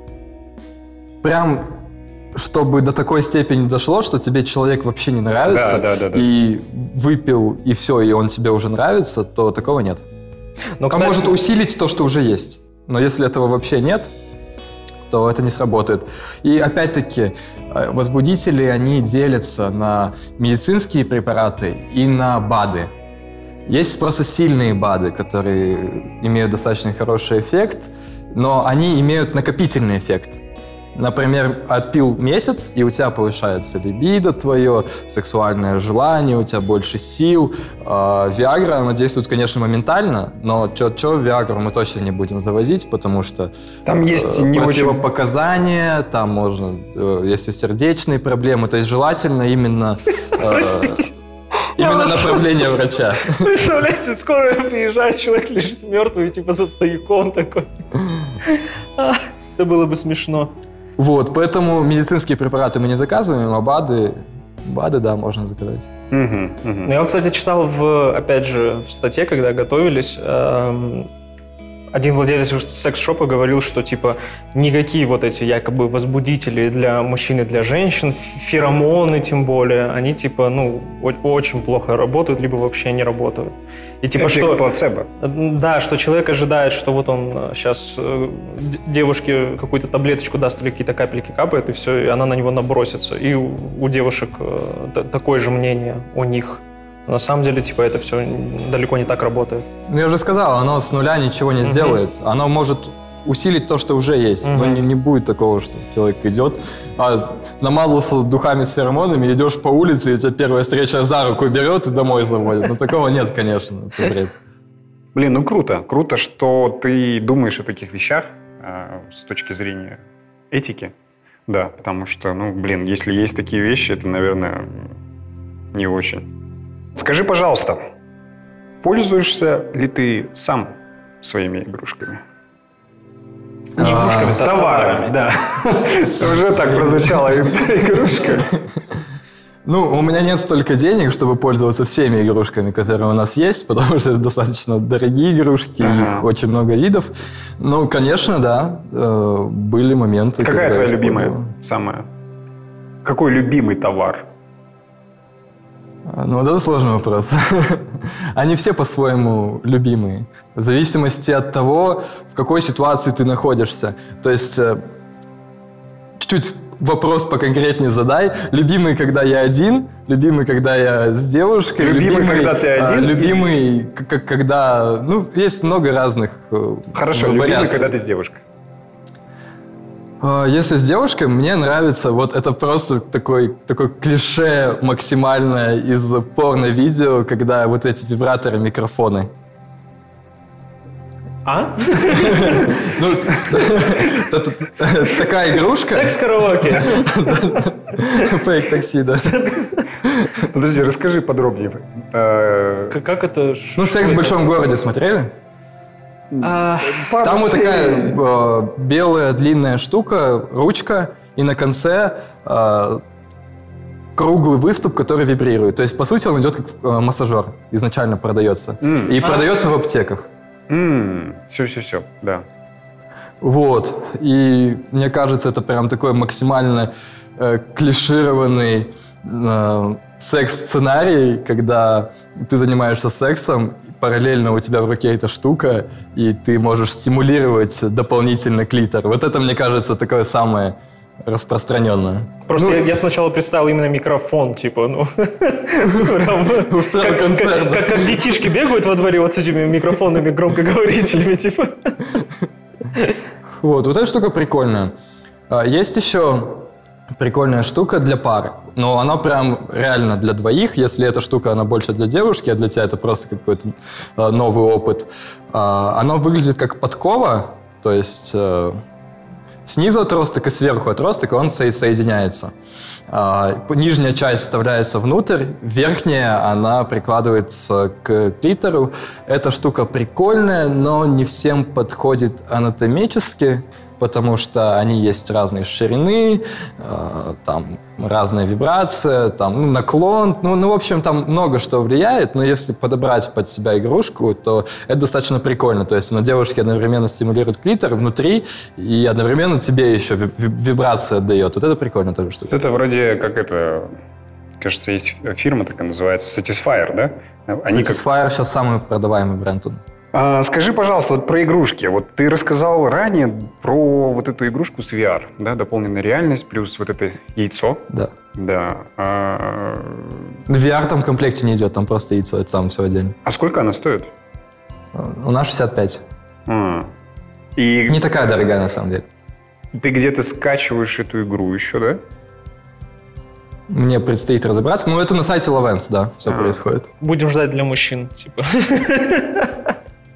Прям чтобы до такой степени дошло, что тебе человек вообще не нравится, Да, да, да, да. и выпил, и все, и он тебе уже нравится, то такого нет. Но, А кстати, может усилить то, что уже есть. Но если этого вообще нет, то это не сработает. И опять-таки, э, возбудители, они делятся на медицинские препараты и на БАДы. Есть просто сильные БАДы, которые имеют достаточно хороший эффект, но они имеют накопительный эффект. Например, отпил месяц, и у тебя повышается либидо твое, сексуальное желание, у тебя больше сил. А, Виагра, она действует, конечно, моментально, но что Виагру мы точно не будем завозить, потому что Там есть э, не очень... противопоказания, там можно, э, если сердечные проблемы, то есть желательно именно, э, Простите. Именно направление врача. Представляете, скоро приезжает, человек лежит мертвый, типа за стояком такой. А, Это было бы смешно. Вот, поэтому медицинские препараты мы не заказываем, а БАДы, БАДы, да, можно заказать. Мгм, мгм. Ну, Я, кстати, читал, в, опять же, в статье, когда готовились, эм, один владелец секс-шопа говорил, что, типа, никакие вот эти якобы возбудители для мужчин и для женщин, феромоны тем более, они, типа, ну, очень плохо работают, либо вообще не работают. И, типа, Эффект что... плацебо. Да, что человек ожидает, что вот он сейчас девушке какую-то таблеточку даст или какие-то капельки капает, и все, и она на него набросится. И у, девушек э, такое же мнение у них. На самом деле, типа, это все далеко не так работает. Ну, я уже сказал, оно с нуля ничего не Мгм. сделает. Оно может усилить то, что уже есть. Но Мгм. не, не будет такого, что человек идет, а намазался духами с феромонами, идешь по улице, и тебя первая встреча за руку берет и домой заводит. Ну, такого нет, конечно. это бред. Блин, ну круто. Круто, что ты думаешь о таких вещах э, с точки зрения этики. Да, потому что, ну, блин, если есть такие вещи, это, наверное, не очень. Скажи, пожалуйста, пользуешься ли ты сам своими игрушками? Не А, игрушками, а товарами. да. Уже так прозвучала игрушка. Ну, у меня нет столько денег, чтобы пользоваться всеми игрушками, которые у нас есть, потому что это достаточно дорогие игрушки, Ага. их очень много видов. Ну, конечно, да, э, были моменты. Какая твоя любимая самая? Какой любимый товар? А, Ну, вот это сложный вопрос. Они все по-своему любимые. В зависимости от того, в какой ситуации ты находишься. То есть, э, чуть-чуть вопрос поконкретнее задай. Любимый, когда я один, любимый, когда я с девушкой. Любимый, когда ты а, один, и с- Любимый, к- когда... Ну, есть много разных э, Хорошо, любимый, вариаций. когда ты с девушкой. А, Если с девушкой, мне нравится, вот это просто такой, такой клише максимальное из порно-видео, когда вот эти вибраторы, микрофоны. А? Ну, такая игрушка. Секс-караоке. Фейк такси, да. Подожди, расскажи подробнее. Э, Как это? Ну, секс в большом городе смотрели? А, Там вот такая э, белая длинная штука, ручка, и на конце э, круглый выступ, который вибрирует. То есть, по сути, он идет как э, массажер, изначально продается. М. И А. продается в аптеках. Все-все-все, да. Вот. И мне кажется, это прям такой максимально э, клишированный э, секс-сценарий, когда ты занимаешься сексом, параллельно у тебя в руке эта штука, и ты можешь стимулировать дополнительно клитор. Вот это, мне кажется, такое самое распространенное. Просто Ну, я, я сначала представил именно микрофон, типа, ну, как детишки бегают во дворе вот с этими микрофонами, громкоговорителями, типа. Вот, вот эта штука прикольная. А, Есть еще прикольная штука для пар, но она прям реально для двоих. Если эта штука, она больше для девушки, а для тебя это просто какой-то а, новый опыт. А, Она выглядит как подкова, то есть э, снизу отросток и сверху отросток, и он со- соединяется. Нижняя часть вставляется внутрь, верхняя, она прикладывается к клитору. Эта штука прикольная, но не всем подходит анатомически, потому что они есть разные ширины, э, там разная вибрация, там ну, наклон, ну, ну, в общем, там много что влияет, но если подобрать под себя игрушку, то это достаточно прикольно. То есть на девушке одновременно стимулирует клитор внутри, и одновременно тебе еще вибрация отдает. Вот это прикольно тоже штука. Это вроде как это кажется, есть фирма такая называется Satisfyer, да? Они Satisfyer как... сейчас самый продаваемый бренд у нас. А, скажи, пожалуйста, вот про игрушки. Вот ты рассказал ранее про вот эту игрушку с VR, да, дополненная реальность плюс вот это яйцо. Да. Да. А... VR там в комплекте не идет, там просто яйцо, это там все отдельно. А сколько она стоит? У нас 65. А. И... Не такая дорогая на самом деле. Ты где-то скачиваешь эту игру еще, да? Мне предстоит разобраться. Но это на сайте Lovens, да, все а, происходит. Будем ждать для мужчин, типа.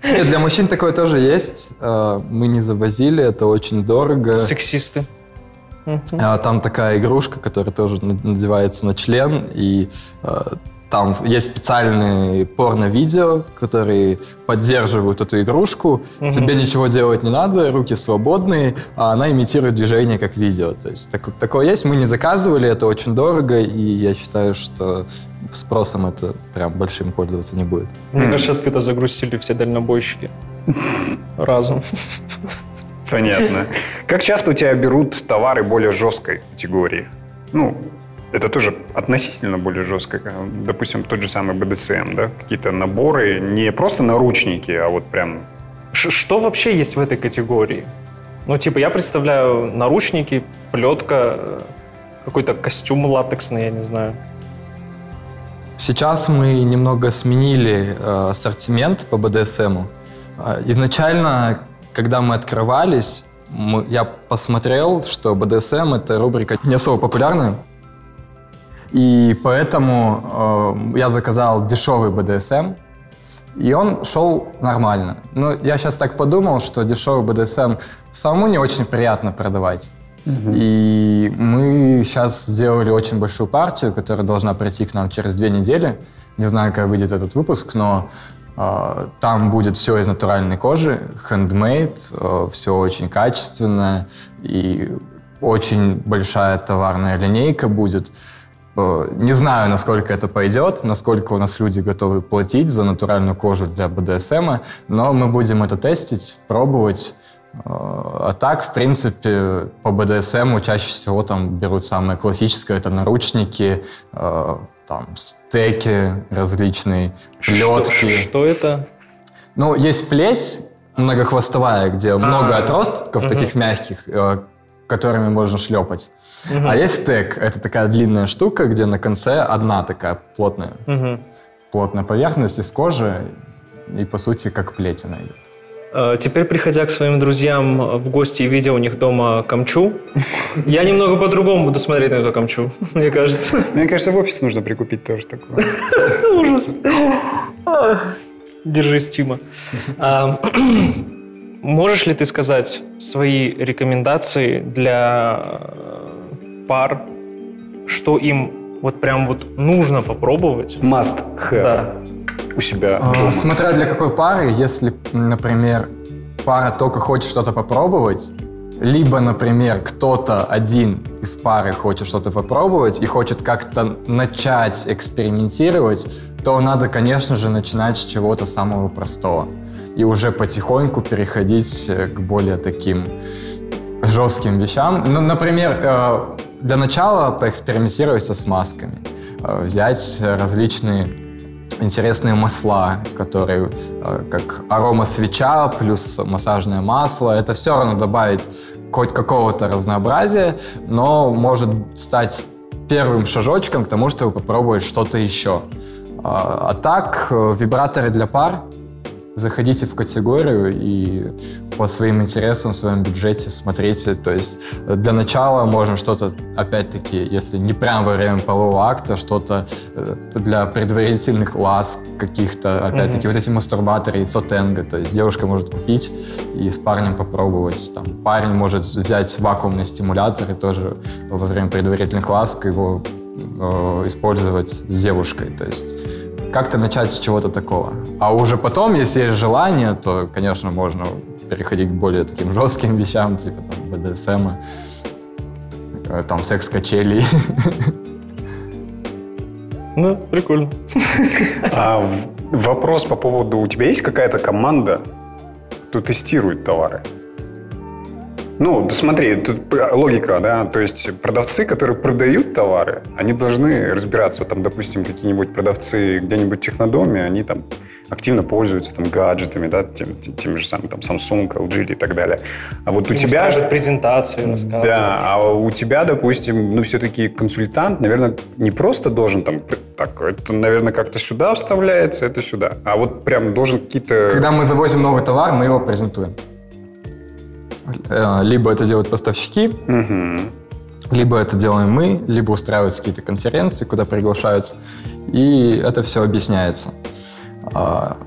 Нет, для мужчин такое тоже есть. А, мы не завозили, это очень дорого. Сексисты. А, там такая игрушка, которая тоже надевается на член, и а, там есть специальные порно-видео, которые поддерживают эту игрушку. Угу. Тебе ничего делать не надо, руки свободные, а она имитирует движение как видео. То есть так, такое есть. Мы не заказывали, это очень дорого, и я считаю, что спросом это прям большим пользоваться не будет. Мне mm. кажется, сейчас когда загрузили все дальнобойщики разом. Понятно. Как часто у тебя берут товары более жесткой категории? Ну, это тоже относительно более жестко. Допустим, тот же самый BDSM, да? Какие-то наборы, не просто наручники, а вот прям... Ш что вообще есть в этой категории? Ну, типа, я представляю наручники, плетка, какой-то костюм латексный, я не знаю. Сейчас мы немного сменили э, ассортимент по BDSM. Э, изначально, когда мы открывались, я посмотрел, что BDSM — это рубрика не особо популярная. И поэтому э, я заказал дешевый BDSM, и он шел нормально. Но я сейчас так подумал, что дешевый BDSM самому не очень приятно продавать. И мы сейчас сделали очень большую партию, которая должна прийти к нам через две недели. Не знаю, как выйдет этот выпуск, но э, там будет все из натуральной кожи, handmade, э, все очень качественное и очень большая товарная линейка будет. Э, не знаю, насколько это пойдет, насколько у нас люди готовы платить за натуральную кожу для БДСМ, но мы будем это тестить, пробовать. А так, в принципе, по БДСМ чаще всего там берут самое классическое, это наручники, э, там стеки различные, плетки. Что, что это? Ну, есть плеть многохвостовая, где А-а-а. много отростков угу. таких мягких, э, которыми можно шлепать. Угу. А есть стек, это такая длинная штука, где на конце одна такая плотная, угу. плотная поверхность из кожи, и по сути как плетина идет. Э, теперь, приходя к своим друзьям в гости и видя у них дома камчу, я немного по-другому буду смотреть на эту камчу, мне кажется. Мне кажется, в офис нужно прикупить тоже такое. Ужас. Держись, Тима. А, можешь ли ты сказать свои рекомендации для э, пар, что им вот прям вот нужно попробовать? Must have. Да у себя а, дома? Смотря для какой пары, если, например, пара только хочет что-то попробовать, либо, например, кто-то один из пары хочет что-то попробовать и хочет как-то начать экспериментировать, то надо, конечно же, начинать с чего-то самого простого и уже потихоньку переходить э, к более таким жестким вещам. Ну, например, э, для начала поэкспериментировать со смазками, э, взять различные интересные масла, которые э, как арома свеча плюс массажное масло. Это все равно добавить хоть какого-то разнообразия, но может стать первым шажочком к тому, чтобы попробовать что-то еще. А, а так, э, вибраторы для пар заходите в категорию и по своим интересам, в своем бюджете смотрите. То есть э, для начала можно что-то, опять-таки, если не прямо во время полового акта, что-то э, для предварительных ласк каких-то, опять-таки, mm-hmm. вот эти мастурбаторы, яйцо тенга. То есть девушка может купить и с парнем попробовать. Там, парень может взять вакуумный стимулятор и тоже во время предварительных ласк его э, использовать с девушкой. То есть как-то начать с чего-то такого. А уже потом, если есть желание, то, конечно, можно переходить к более таким жестким вещам, типа там BDSM, э, там секс-качелей. Ну, прикольно. А вопрос по поводу, у тебя есть какая-то команда, кто тестирует товары? Ну, смотри, тут логика, да, то есть продавцы, которые продают товары, они должны разбираться, вот там, допустим, какие-нибудь продавцы где-нибудь в технодоме, они там активно пользуются там гаджетами, да, тем, тем же самым там Samsung, LG и так далее. А вот у тебя... презентации, рассказывают. Да, а у тебя, допустим, ну, все-таки консультант, наверное, не просто должен там, так, это, наверное, как-то сюда вставляется, это сюда, а вот прям должен какие-то... Когда мы завозим новый товар, мы его презентуем. Э, либо это делают поставщики, Мгм. либо это делаем мы, либо устраиваются какие-то конференции, куда приглашаются, и это все объясняется. А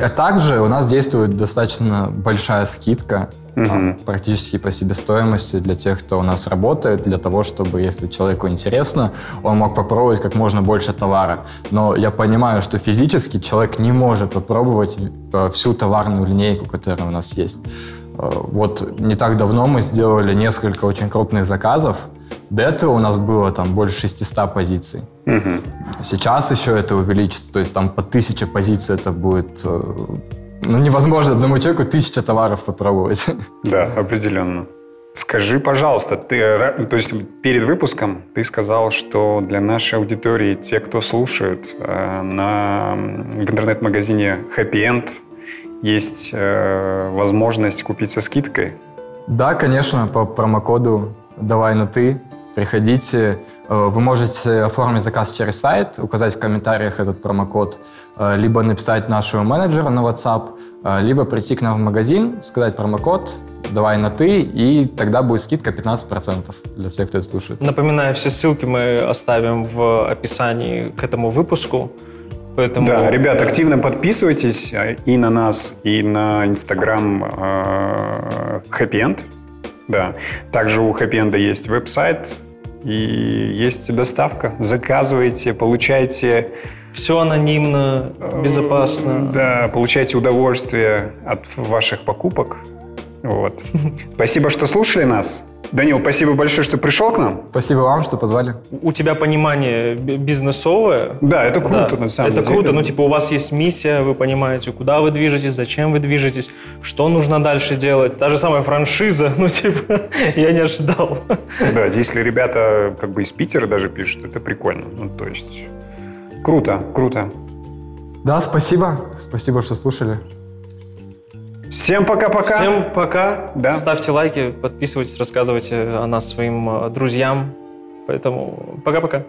а также у нас действует достаточно большая скидка, а, практически по себестоимости для тех, кто у нас работает, для того, чтобы, если человеку интересно, он мог попробовать как можно больше товара. Но я понимаю, что физически человек не может попробовать э, всю товарную линейку, которая у нас есть. Э, Вот не так давно мы сделали несколько очень крупных заказов. До этого у нас было там больше 600 позиций. Мгм. Сейчас еще это увеличится, то есть там по тысяче позиций это будет... э, Ну, невозможно одному человеку тысяча товаров попробовать. Да, определенно. Скажи, пожалуйста, ты, то есть перед выпуском ты сказал, что для нашей аудитории, те, кто слушают, э, на, в интернет-магазине Happy End есть э, возможность купить со скидкой. Да, конечно, по промокоду «Давай на ты» приходите. Э, Вы можете оформить заказ через сайт, указать в комментариях этот промокод, э, либо написать нашему менеджеру на WhatsApp, э, либо прийти к нам в магазин, сказать промокод «Давай на ты», и тогда будет скидка 15% для всех, кто это слушает. Напоминаю, все ссылки мы оставим в описании к этому выпуску. Поэтому, Да, ребят, активно подписывайтесь э, и на нас, и на Инстаграм э, Happy End. Да. Также у Happy End есть веб-сайт и есть доставка. Заказывайте, получайте Все анонимно, безопасно. Да, получайте удовольствие от ваших покупок. Вот. Спасибо, что слушали нас. Данил, спасибо большое, что пришел к нам. Спасибо вам, что позвали. У тебя понимание би- бизнесовое. Да, это круто, Да, на самом это деле. круто. Ну, типа, у вас есть миссия, вы понимаете, куда вы движетесь, зачем вы движетесь, что нужно дальше делать. Та же самая франшиза, ну, типа, я не ожидал. Да, если ребята как бы из Питера даже пишут, это прикольно. Ну, то есть круто, круто. Да, спасибо. Спасибо, что слушали. Всем пока-пока. Всем пока. Да. Ставьте лайки, подписывайтесь, рассказывайте о нас своим э, друзьям. Поэтому пока-пока.